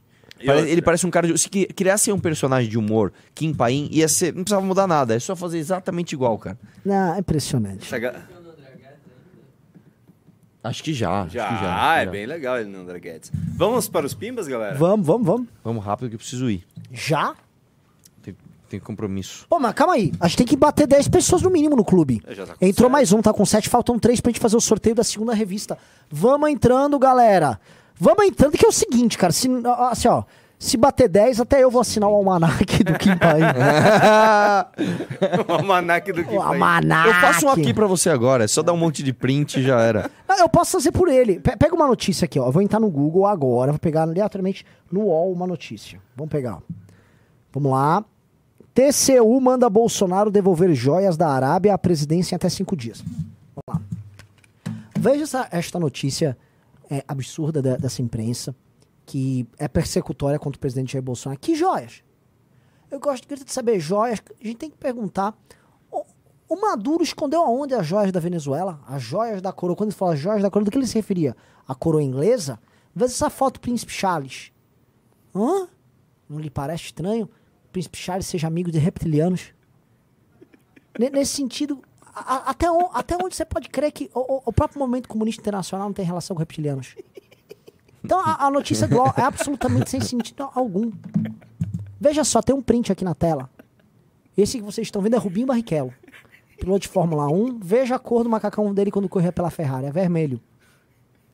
Pare- outra? Ele parece um cara de. Se criasse um personagem de humor, Kim Paim, ia ser. Não precisava mudar nada, é só fazer exatamente igual, cara. Não, é impressionante. Chega- Acho que já. Já, acho que já, é já. bem legal ele no André Guedes. Vamos para os pimbas, galera? Vamos, vamos, vamos. Vamos rápido que eu preciso ir. Já? Tem, compromisso. Pô, mas calma aí. A gente tem que bater 10 pessoas no mínimo no clube. É, já tá Entrou sete. mais um, tá com 7, faltam 3 pra gente fazer o sorteio da segunda revista. Vamos entrando, galera. Vamos entrando, que é o seguinte, cara. Se, assim, ó. Se bater 10, até eu vou assinar o almanac do Kim Pai. o almanac do o almanac. Eu faço um aqui pra você agora, é só dar um monte de print e já era. Ah, Eu posso fazer por ele. Pe- Pega uma notícia aqui, ó. Eu vou entrar no Google agora, vou pegar aleatoriamente no UOL uma notícia. Vamos pegar. ó. Vamos lá. TCU manda Bolsonaro devolver joias da Arábia à presidência em até cinco dias. Vamos lá. Veja essa, esta notícia é, absurda da- dessa imprensa, que é persecutória contra o presidente Jair Bolsonaro. Que joias? Eu gosto de saber joias. A gente tem que perguntar. O, o Maduro escondeu aonde as joias da Venezuela? As joias da coroa. Quando ele fala joias da coroa, do que ele se referia? A coroa inglesa? Veja essa foto do Príncipe Charles. Hã? Não lhe parece estranho? Príncipe Charles seja amigo de reptilianos? Ne- Nesse sentido, a- até, on- até onde você pode crer que o, o- próprio movimento comunista internacional não tem relação com reptilianos? Então a, a notícia do é absolutamente sem sentido algum. Veja só, tem um print aqui na tela. Esse que vocês estão vendo é Rubinho Barrichello. Piloto de Fórmula 1. Veja a cor do macacão dele quando corria pela Ferrari. É vermelho.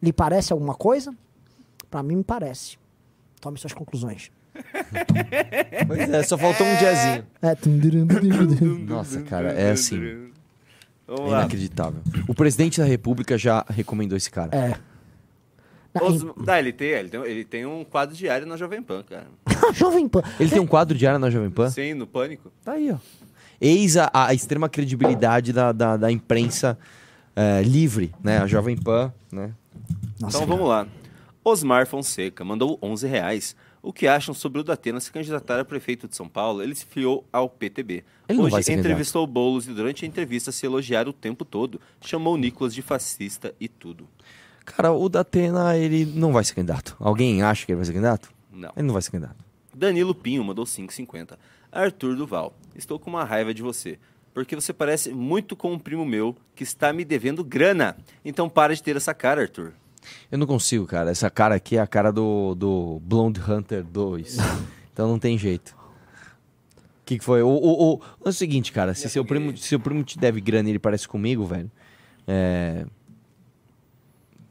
Lhe parece alguma coisa? Pra mim, me parece. Tome suas conclusões. Pois é, só faltou um jazzinho. É. Nossa, cara, é assim. É inacreditável. O presidente da república já recomendou esse cara. É. Os- Ah, ele tem, ele tem, ele tem um quadro diário na Jovem Pan, cara. Jovem Pan. Ele tem um quadro diário na Jovem Pan? Sim, no Pânico. Tá aí, ó. Eis a, a extrema credibilidade da, da, da imprensa é, livre, né? A Jovem Pan, né? Nossa, Então vamos lá. Osmar Fonseca mandou 11 reais. O que acham sobre o Datena se candidatar a prefeito de São Paulo? Ele se filiou ao PTB. Ele Hoje entrevistou o Boulos e durante a entrevista se elogiaram o tempo todo. Chamou o Nicolas de fascista e tudo. Cara, o Datena, ele não vai ser candidato. Alguém acha que ele vai ser candidato? Não. Ele não vai ser candidato. Danilo Pinho mandou 5,50. Arthur Duval, estou com uma raiva de você. Porque você parece muito com um primo meu que está me devendo grana. Então para de ter essa cara, Arthur. Eu não consigo, cara. Essa cara aqui é a cara do, do Blonde Hunter 2. então não tem jeito. O que, que foi? O, o, o- é o seguinte, cara. Se seu, primo, se seu primo te deve grana e ele parece comigo, velho. É.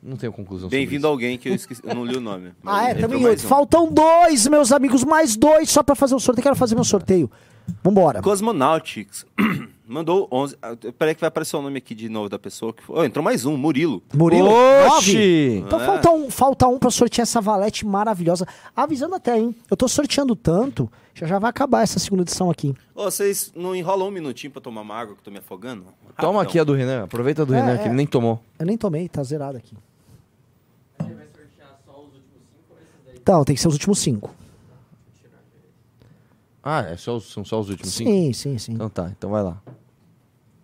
Não tenho conclusão Bem-vindo alguém que eu esqueci, eu não li o nome. Ah, é, entrou também oito. um. Faltam dois, meus amigos, mais dois só pra fazer o sorteio. Quero fazer meu sorteio. Vambora. Cosmonautics mandou 11. ah, Peraí que vai aparecer o nome aqui de novo da pessoa. Que foi. Oh, entrou mais um, Murilo. Murilo, Oxi! nove. Então É. falta um, falta um pra sortear essa valete maravilhosa. Avisando até, hein? Eu tô sorteando tanto, já já vai acabar essa segunda edição aqui. Ô, vocês não enrolam um minutinho pra tomar uma água que eu tô me afogando? Toma aqui a do Renan. Aproveita a do É, Renan, é. que ele nem tomou. Eu nem tomei, tá zerado aqui. Ele vai sortear só os últimos cinco ou esses daí? Então, tem que ser os últimos cinco. Ah, é só, são só os últimos cinco? Sim, sim, sim. Então tá, então vai lá.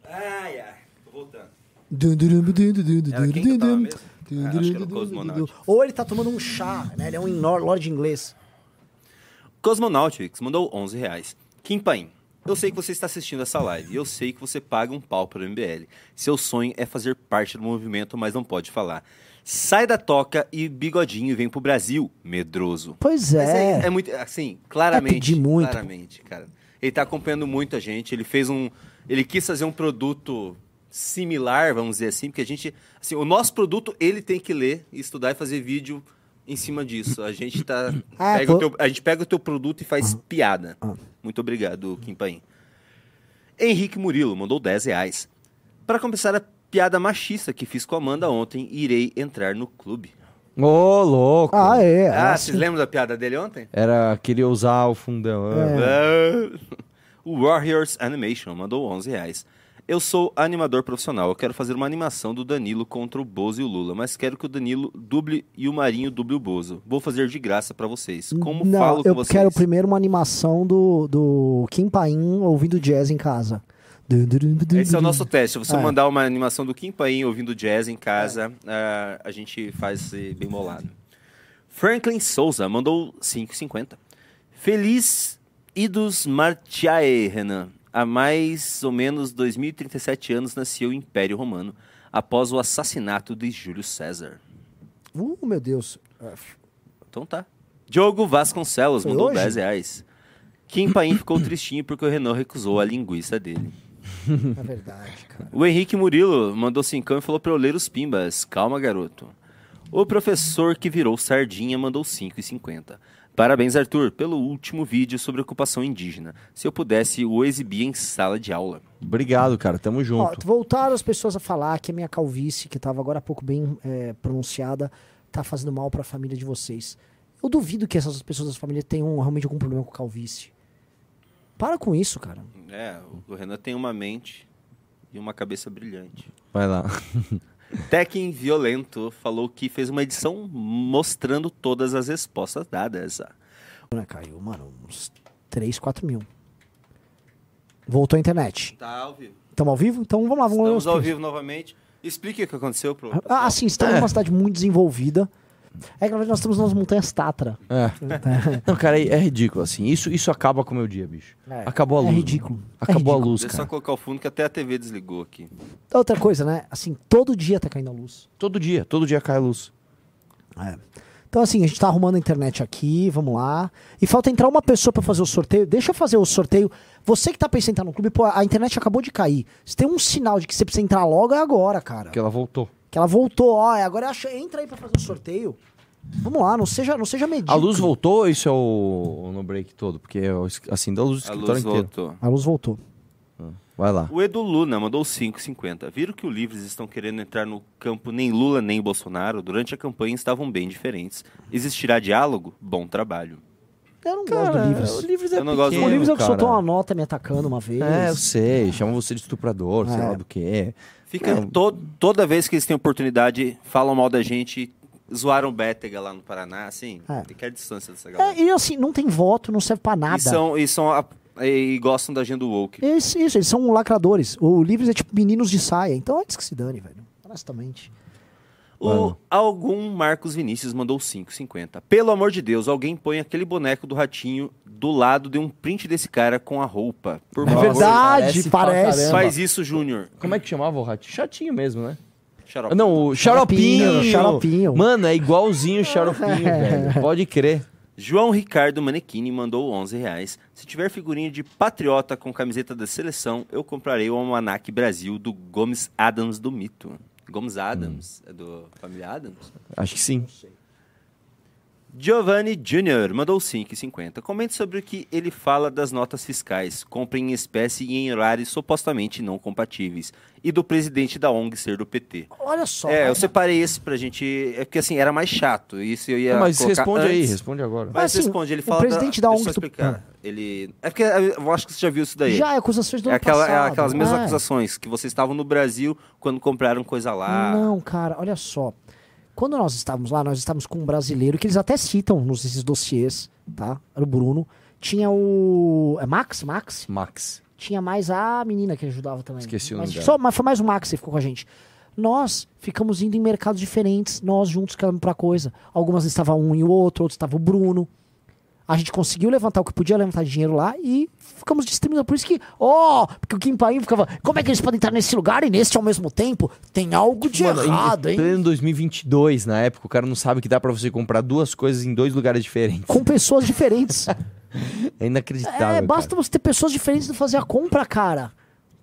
Ai, ai. Tô voltando. Era Era quem que eu tava mesmo? Ah, acho que era o Cosmonautics. Ou ele tá tomando um chá, né? Ele é um inor- lord inglês. Cosmonautics mandou 11 reais. Kim Paim, eu sei que você está assistindo essa live e eu sei que você paga um pau para o MBL. Seu sonho é fazer parte do movimento, mas não pode falar. Sai da toca e bigodinho vem pro Brasil, medroso. Pois é. é, é muito, assim, claramente. pedir muito. Claramente, cara. Ele tá acompanhando muita gente. Ele fez um. Ele quis fazer um produto similar, vamos dizer assim, porque a gente. Assim, o nosso produto ele tem que ler, estudar e fazer vídeo em cima disso. A gente tá. Ah, pega teu- a gente pega o teu produto e faz piada. Muito obrigado, Kim Paim. Henrique Murilo mandou 10 reais. Para começar a Piada machista que fiz com a Amanda ontem, irei entrar no clube. Ô, louco. Ah, é. Ah, assim. vocês lembram da piada dele ontem? Era, queria usar o fundão. Ah. É. Ah. O Warriors Animation mandou 11 reais. Eu sou animador profissional. Eu quero fazer uma animação do Danilo contra o Bozo e o Lula, mas quero que o Danilo duble e o Marinho duble o Bozo. Vou fazer de graça pra vocês. Como Não, falo com eu vocês? quero primeiro uma animação do, do Kim Paim ouvindo jazz em casa. Esse é o nosso teste. Se você É. mandar uma animação do Kim Paim ouvindo jazz em casa, ah, a gente faz bem bolado. Franklin Souza mandou 5,50. Feliz Idus Martiae, Renan. Há mais ou menos 2037 anos nasceu o Império Romano, após o assassinato de Júlio César. Uh, meu Deus. Então tá. Diogo Vasconcelos Foi mandou hoje? 10 reais. Kim Paim ficou tristinho porque o Renan recusou a linguiça dele. É verdade, cara. O Henrique Murilo mandou cincão e falou pra eu ler os pimbas. Calma, garoto. O professor que virou sardinha mandou 5,50. Parabéns, Arthur, pelo último vídeo sobre ocupação indígena. Se eu pudesse, o exibia em sala de aula. Obrigado, cara. Tamo Ó, junto. voltaram as pessoas a falar que a minha calvície, que estava agora há pouco bem é, pronunciada, tá fazendo mal para a família de vocês. Eu duvido que essas pessoas da família tenham realmente algum problema com calvície. Para com isso, cara. É, o Renan tem uma mente e uma cabeça brilhante. Vai lá. Tekken Violento falou que fez uma edição mostrando todas as respostas dadas. Caiu, mano, uns 3, 4 mil. Voltou a internet. Tá ao vivo. Estamos ao vivo? Então vamos lá, vamos Estamos os ao vivo novamente. Explique o que aconteceu pro Ah, sim, estamos numa cidade muito desenvolvida. É que na verdade nós estamos nas montanhas Tatra. É. Não, cara, é é ridículo, assim. Isso, isso acaba com o meu dia, bicho. É. Acabou a É luz. ridículo. mano. É Acabou a ridículo. luz, Deixa eu só cara. colocar o fundo que até a TV desligou aqui. Outra coisa, né? Assim, todo dia tá caindo a luz. Todo dia, todo dia cai a luz. É. Então, assim, a gente tá arrumando a internet aqui, vamos lá. E falta entrar uma pessoa pra fazer o sorteio. Deixa eu fazer o sorteio. Você que tá pensando em entrar no clube, pô, a internet acabou de cair. Se tem um sinal de que você precisa entrar logo, é agora, cara. Porque ela voltou. Que ela voltou, ó. é Agora acha, entra aí pra fazer o sorteio. Vamos lá, não seja, não seja medíocre. A luz voltou ou isso é o, o no break todo? Porque é o assim, da luz do A escritório luz inteiro. voltou. A luz voltou. Vai lá. O Edu Luna mandou 5,50. Viram que o Livres estão querendo entrar no campo nem Lula nem Bolsonaro? Durante a campanha estavam bem diferentes. Existirá diálogo? Bom trabalho. Eu não gosto do Livres. o Livres é Eu não gosto do pequeno, O Livres é o que cara. soltou uma nota me atacando uma vez. É, eu sei. Chama você de estuprador, sei É. lá do que. Fica to- toda vez que eles têm oportunidade, falam mal da gente, zoaram o Bétega lá no Paraná, assim, É. tem que à distância dessa galera. É, e assim, não tem voto, não serve pra nada. E, são, e, são a- e gostam da agenda woke. Isso, isso, eles são lacradores. O Livres é tipo meninos de saia. Então antes que se dane, velho. Honestamente. O algum Marcos Vinícius mandou 5,50. Pelo amor de Deus, alguém põe aquele boneco do ratinho do lado de um print desse cara com a roupa. Por É favor. verdade, parece parece. Faz isso, Júnior. Como é que chamava o ratinho? Chatinho mesmo, né? Xarope. Não, o Xaropinho, xaropinho. xaropinho. Mano, é igualzinho o xaropinho, velho. Pode crer. João Ricardo Manequini mandou 11 reais. Se tiver figurinha de patriota com camiseta da seleção, eu comprarei o Almanac Brasil do Gomes Adams do Mito. Gomes Adams? É do Família Adams? Acho que sim. Giovanni Jr. mandou 5,50. Comente sobre o que ele fala das notas fiscais. Compre em espécie e em horários supostamente não compatíveis. E do presidente da ONG ser do PT. Olha só. é, eu separei esse pra gente. É porque assim, era mais chato. Isso eu ia. Mas responde aí, antes. responde agora. Mas Assim, responde, ele o fala. presidente da deixa ONG eu do- explicar. Ele. É porque eu acho que você já viu isso daí. Já é acusações do é, ano aquela, é passado. aquelas mesmas É. acusações que vocês estavam no Brasil quando compraram coisa lá. Não, cara, olha só. Quando nós estávamos lá, nós estávamos com um brasileiro que eles até citam nos esses dossiês, tá? Era o Bruno. Tinha o. É Max? Max? Max. Tinha mais a menina que ajudava também. Esqueci o mas nome dela. só, Mas foi mais o Max que ficou com a gente. Nós ficamos indo em mercados diferentes, nós juntos cada um pra coisa. Algumas estava um e o outro, outros estava o Bruno. A gente conseguiu levantar o que podia levantar de dinheiro lá e ficamos distribuindo. Por isso que, ó, porque o Kim Paim ficava, como é que eles podem estar nesse lugar e nesse ao mesmo tempo? Tem algo de Mano, em errado, hein? pleno 2022, na época, o cara não sabe que dá pra você comprar duas coisas em dois lugares diferentes. Com pessoas diferentes. É inacreditável. é, cara. basta você ter pessoas diferentes e fazer a compra, cara.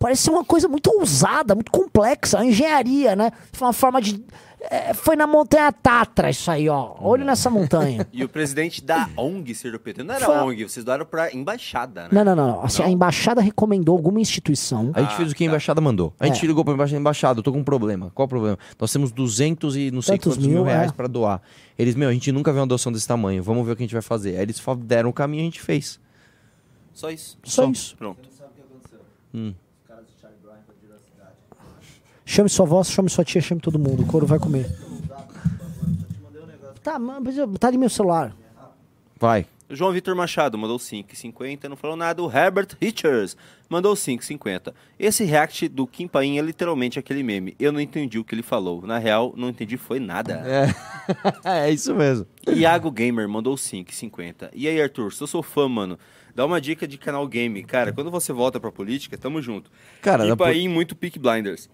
Parece ser uma coisa muito ousada, muito complexa, uma engenharia, né? Foi uma forma de. é, foi na Montanha Tatra isso aí, ó. Olha nessa montanha. E o presidente da ONG ser do PT. Não era Foi- ONG, vocês doaram pra embaixada, né? Não, não, não. Assim, a embaixada recomendou alguma instituição. A gente fez o que a embaixada mandou. A gente É. ligou pra embaixada, embaixada, eu tô com um problema. Qual o problema? Nós temos 200 e não sei Tantos quantos mil, mil, reais é. pra doar. Eles, meu, a gente nunca viu uma doação desse tamanho, vamos ver o que a gente vai fazer. Aí eles deram o caminho e a gente fez. Só isso. Só isso. Pronto. Chame sua avó, chame sua tia, chame todo mundo. O couro vai comer. Tá, mas tá ali meu celular. Vai. João Vitor Machado mandou 5,50, não falou nada. O Herbert Richards mandou 5,50. Esse react do Kim Paim é literalmente aquele meme. Eu não entendi o que ele falou. Na real, não entendi foi nada. É, é isso mesmo. Iago Gamer mandou 5,50. E aí, Arthur, se eu sou fã, mano, dá uma dica de canal game. Cara, quando você volta pra política, tamo junto. Cara, Kim po- Paim, muito Peak Blinders.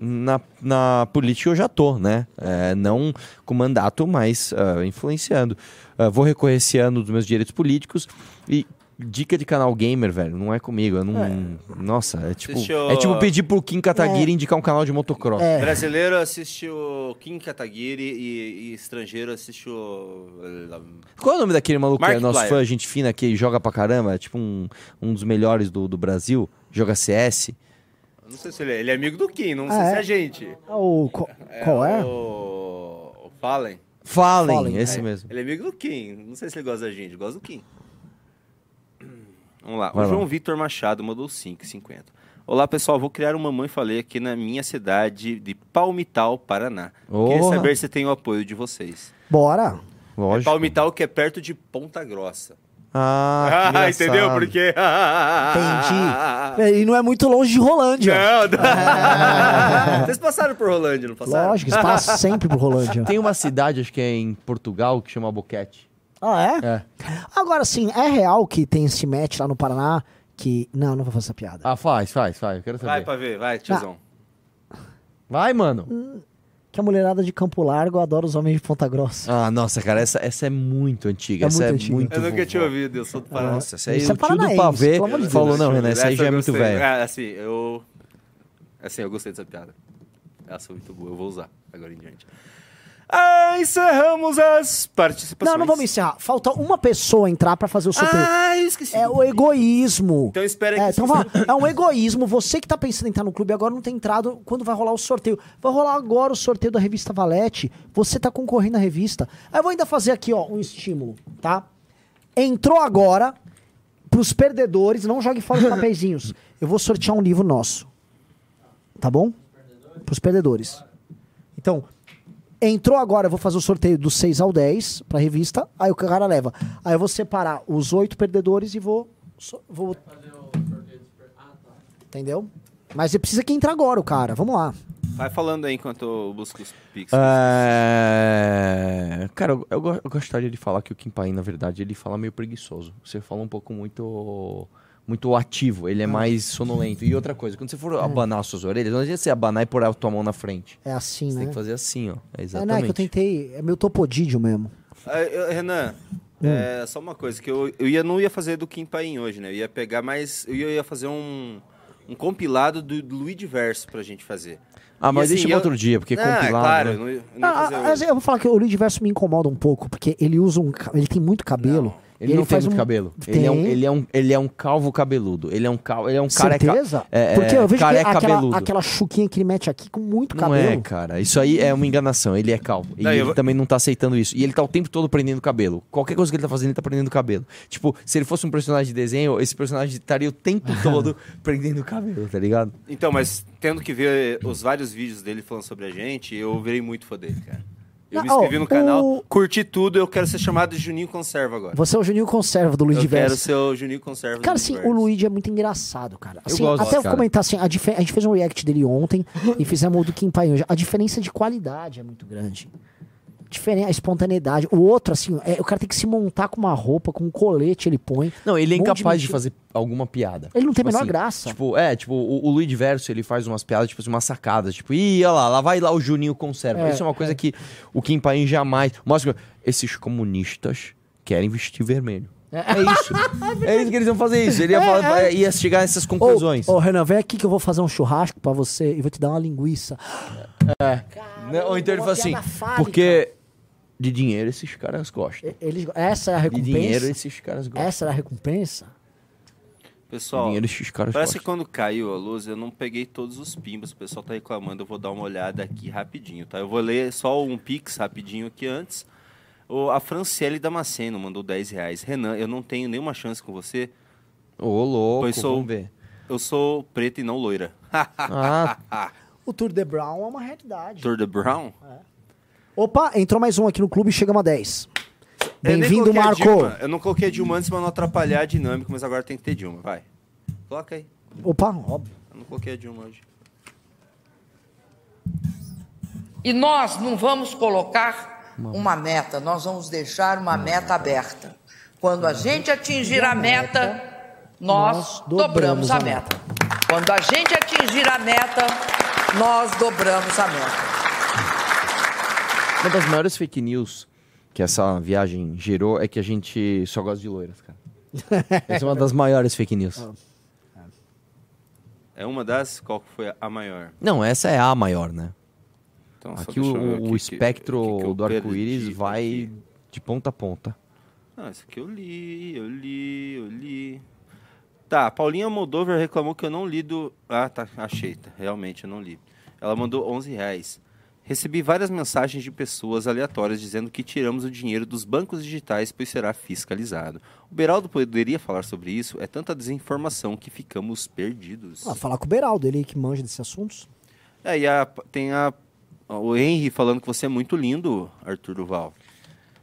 Na, na política eu já tô, né? É, não com mandato, mas ah, influenciando. Ah, vou recorrer esse ano dos meus direitos políticos e dica de canal gamer, velho, não é comigo. Eu não, Nossa, é tipo, Assistiu- é tipo pedir pro Kim Kataguiri indicar um canal de motocross. É. Brasileiro assiste o Kim Kataguiri e, e estrangeiro assiste o... Qual é o nome daquele maluco que é nosso fã, gente fina, que joga pra caramba? É tipo um, um dos melhores do, do Brasil, joga CS. Não sei se ele é, ele é amigo do Kim, não Ah, sei se é? é a gente. Ah, O, qual, qual é? O, o Fallen. Falem, Fallen, esse É, mesmo. Ele é amigo do Kim. Não sei se ele gosta da gente, gosta do Kim. Vamos lá. Vai o lá. João Vitor Machado mandou 5,50. Olá, pessoal. Vou criar uma mãe falei aqui na minha cidade de Palmital, Paraná. Queria Porra. saber se tem o apoio de vocês. Bora. Lógico. Palmital que é perto de Ponta Grossa. Ah, Ah, entendeu? Porque. Entendi. E não é muito longe de Rolândia. Não, não. Vocês passaram por Rolândia, não passaram? Lógico, isso passa sempre pro Rolândia. Tem uma cidade, acho que é em Portugal, que chama Boquete. Ah, é? É. Agora, sim, é real que tem esse match lá no Paraná que... Não, não vou fazer essa piada. Ah, faz, faz, faz. Eu quero saber. Vai pra ver, vai, tiozão. Vai, mano. Que a mulherada de Campo Largo adora os homens de Ponta Grossa. Ah, nossa, cara, essa, essa é muito antiga. É essa muito é antiga. muito Eu nunca vovó. tinha ouvido, eu sou do Paraná. Nossa, essa aí Isso é o tio do pavê falou, não, Renan, essa aí já é muito velho. Ah, assim, eu. Assim, eu gostei dessa piada. Essa foi muito boa, eu vou usar agora em diante. Ah, encerramos as participações. Não, não vamos encerrar. Falta uma pessoa entrar pra fazer o sorteio. Ah, eu esqueci. É o egoísmo. Então espera É, que então vamos é um egoísmo. Você que tá pensando em entrar no clube agora não tem entrado. Quando vai rolar o sorteio? Vai rolar agora o sorteio da revista Valete. Você tá concorrendo à revista. Aí eu vou ainda fazer aqui, ó, um estímulo, tá? Entrou agora. Pros perdedores, não jogue fora os papeizinhos. Eu vou sortear um livro nosso. Tá bom? Pros perdedores. Então, entrou agora, eu vou fazer o sorteio dos 6 ao 10 pra revista. Aí o cara leva. Aí eu vou separar os oito perdedores e vou. so- vou Entendeu? Mas você precisa que entrar agora, o cara. Vamos lá. Vai falando aí enquanto eu busco os pics. É... Cara, eu, eu go- eu gostaria de falar que o Kim Paim, na verdade, ele fala meio preguiçoso. Você fala um pouco muito muito ativo, ele é mais sonolento. E outra coisa, quando você for abanar as suas orelhas, não adianta você abanar e pôr a tua mão na frente. É assim, Você né? tem que fazer assim, ó. É É, não, é exatamente. que eu tentei. É meu topodídio mesmo. Ah, eu- Renan, Hum. é, só uma coisa, que eu, eu ia, não ia fazer do Kim Paim hoje, né? Eu ia pegar mais. Eu ia, fazer um, um compilado do, do Luigi Verso pra gente fazer. Ah, mas assim, deixa pra eu- outro dia, porque Não, é compilado... claro, né? eu não, ia- eu não ia Ah, fazer ah, hoje. eu vou falar que o Luigi Verso me incomoda um pouco, porque ele usa um. Ele tem muito cabelo. Ele e não tem faz muito um- cabelo. Ele é, um, Tem. ele, é um, ele é um calvo cabeludo. Ele é um, cal, ele é um careca... Certeza? É, Porque eu vejo que careca aquela, cabeludo. aquela chuquinha que ele mete aqui com muito Não cabelo. é, cara. Isso aí é uma enganação. Ele é calvo. E Não, eu ele vou- também não tá aceitando isso. E ele tá o tempo todo prendendo o cabelo. Qualquer coisa que ele tá fazendo, ele tá prendendo o cabelo. Tipo, se ele fosse um personagem de desenho, esse personagem estaria o tempo todo prendendo o cabelo, tá ligado? Então, mas tendo que ver os vários vídeos dele falando sobre a gente, eu virei muito fã dele, cara. Eu me inscrevi ó, no canal, o- curti tudo, eu quero ser chamado de Juninho Conserva agora. Você é o Juninho Conserva do Luigi eu quero Verso. ser o Juninho Conserva Cara, do assim, Luigi o. Luigi é muito engraçado, cara. Assim, gosto, até eu cara. comentar assim, a, a gente fez um react dele ontem e fizemos o do Kim Pai hoje. A diferença de qualidade é muito grande. Diferen a espontaneidade. O outro, assim, é, o cara tem que se montar com uma roupa, com um colete ele põe. Não, ele é Um de incapaz de, mentira. fazer alguma piada. Ele não tem a Tipo menor assim, graça. Tipo, é, tipo, o, o Luigi Verso, ele faz umas piadas, tipo assim, umas sacadas. Tipo, ih, olha lá, lá vai lá o Juninho conserva. É, Isso é uma coisa que o Kim Paim jamais... Mostra, esses comunistas querem vestir vermelho. É isso. é isso que eles iam fazer isso. Ele ia, falar, É, é. ia chegar nessas conclusões. Ô, Renan, vem aqui que eu vou fazer um churrasco pra você e vou te dar uma linguiça. Né? Ou então ele fala assim, fálica. porque de dinheiro esses caras gostam. Eles, essa é a De recompensa? dinheiro esses caras gostam. Essa era a recompensa? Pessoal, Dinheiro esses caras parece que gostam. quando caiu a luz eu não peguei todos os pimbas. O pessoal tá reclamando, eu vou dar uma olhada aqui rapidinho, tá? Eu vou ler só um pix rapidinho aqui antes. O, a Franciele Damasceno mandou 10 reais. Renan, eu não tenho nenhuma chance com você. Ô, louco, Pois sou- vamos ver. Eu sou preta e não loira. Ah, O Tour de Brown é uma realidade. Tour de Brown? Opa, entrou mais um aqui no clube, chegamos a 10. Eu nem Bem-vindo, Marco. Dilma. Eu não coloquei a Dilma antes pra não atrapalhar a dinâmica, mas agora tem que ter Dilma. Vai. Coloca aí. Opa, óbvio. Eu não coloquei a Dilma hoje. E nós não vamos colocar uma meta, nós vamos deixar uma meta aberta. Quando a gente atingir a meta, nós dobramos a meta. Quando a gente atingir a meta, nós dobramos a meta. Uma das maiores fake news que essa viagem gerou é que a gente só gosta de loiras, cara. Essa é uma das maiores fake news. É uma das? Qual que foi a maior? Não, essa é a maior, né? Então, Aqui o, o que espectro que que do arco-íris vai aqui. de ponta a ponta. Ah, isso aqui eu li, eu li, eu li. Tá, a Paulinha Moldover reclamou que eu não li do. Ah, tá, achei, tá, realmente eu não li. Ela mandou 11 reais. Recebi várias mensagens de pessoas aleatórias dizendo que tiramos o dinheiro dos bancos digitais, pois será fiscalizado. O Beraldo poderia falar sobre isso? É tanta desinformação que ficamos perdidos. Ah, falar com o Beraldo, ele que manja desses assuntos. É, e a- tem a, o Henry falando que você é muito lindo, Arthur Duval.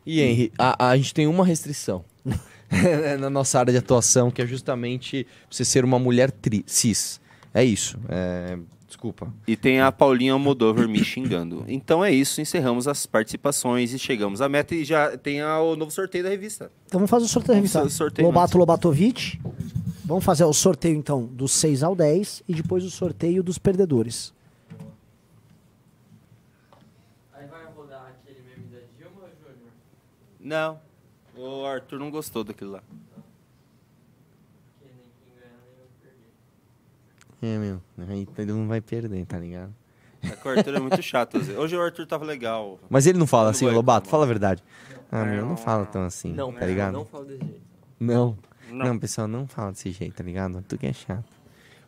E Henry, a, a gente tem uma restrição na nossa área de atuação, que é justamente você ser uma mulher tri- cis. É isso. É, desculpa. E tem a Paulinha Moldover me xingando. Então é isso, encerramos as participações e chegamos à meta e já tem a- o novo sorteio da revista. Então vamos fazer o sorteio da revista. sorteio Lobato Lobatovic. Vamos fazer o sorteio, então, dos 6 ao 10 e depois o sorteio dos perdedores. Aí vai rodar aquele meme da Dilma ou Júnior? Não, o Arthur não gostou daquilo lá. Que nem quem ganhar nem vai perder. É, meu. Aí todo mundo vai perder, tá ligado? É que o Arthur é muito chato. Hoje o Arthur tava legal. Mas ele não fala Não assim, Lobato, fala a verdade. Ah, meu, não fala tão assim, Não, tá ligado? Não fala desse jeito. Não. Não. Não. pessoal, não fala desse jeito, tá ligado? Tu que é chato.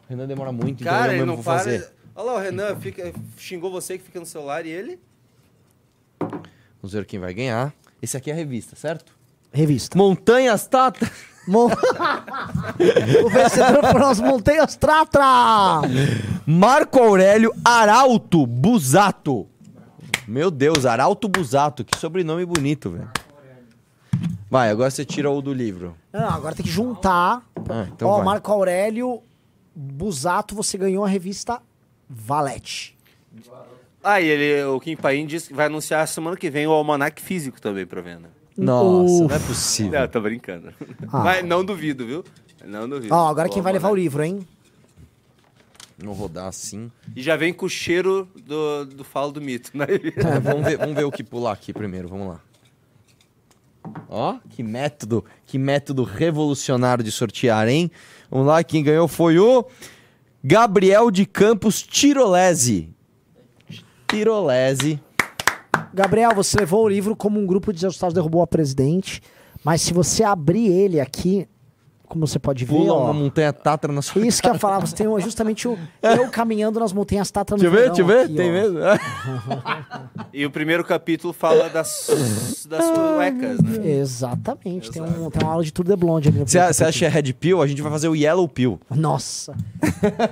O Renan demora muito, então Cara, eu ele mesmo não vou para. fazer. Olha lá, o Renan fica, xingou você que fica no celular e ele. Vamos ver quem vai ganhar. Esse aqui é a revista, certo? Revista. Montanhas Tata. Mon- o vencedor foram as Montanhas Tratra! Marco Aurélio Arauto Busato. Meu Deus, Arauto Busato. Que sobrenome bonito, velho. Vai, agora você tira o do livro. Não, agora tem que juntar. Ah, então Ó, vai. Marco Aurélio Busato, você ganhou a revista Valete. Ah, e ele, o Kim Paim disse que vai anunciar semana que vem o almanac físico também pra venda. Nossa, O- não é possível. Não, tô brincando. Ah. Mas não duvido, viu? Não duvido. Ó, agora quem vai levar o livro, hein? Vou rodar assim. E já vem com o cheiro do, do falo do mito, né? É, vamos, ver, vamos ver o que pular aqui primeiro, vamos lá. Ó, que método, que método revolucionário de sortear, hein? Vamos lá, quem ganhou foi o Gabriel de Campos Tirolese. Tirolese. Gabriel, você levou o livro como um grupo de desajustados derrubou a presidente, mas se você abrir ele aqui, como você pode ver, Pula ó, uma montanha tatra na sua isso que eu ia falar, você tem um- justamente o eu caminhando nas montanhas Tatra no Deixa eu ver, deixa eu ver, tem ó. mesmo? E o primeiro capítulo fala das, das suecas, né? Exatamente, tem, um, tem uma aula de Tour de Blonde ali Você acha Red Pill? A gente vai fazer o Yellow Pill. Nossa.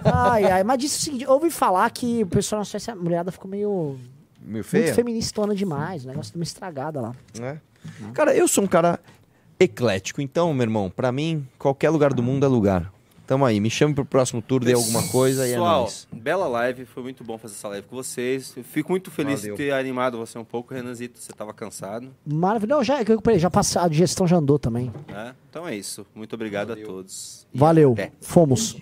Ai, ai, mas disse o seguinte, ouvi falar que o pessoal na Suécia, a mulherada ficou meio Meio muito feia? feministona demais, o negócio deu uma estragada lá. né? Cara, eu sou um cara eclético, então, meu irmão, pra mim, qualquer lugar do mundo é lugar. Tamo aí, me chame pro próximo tour, dê alguma coisa e é Pessoal, nóis. bela live, foi muito bom fazer essa live com vocês. Eu fico muito feliz Valeu. de ter animado você um pouco, Renanzito, você tava cansado, Maravilhoso. Não, já, eu recuperei, já passei, a digestão já andou também. né? Então é isso. Muito obrigado a todos. E Valeu. até. Fomos.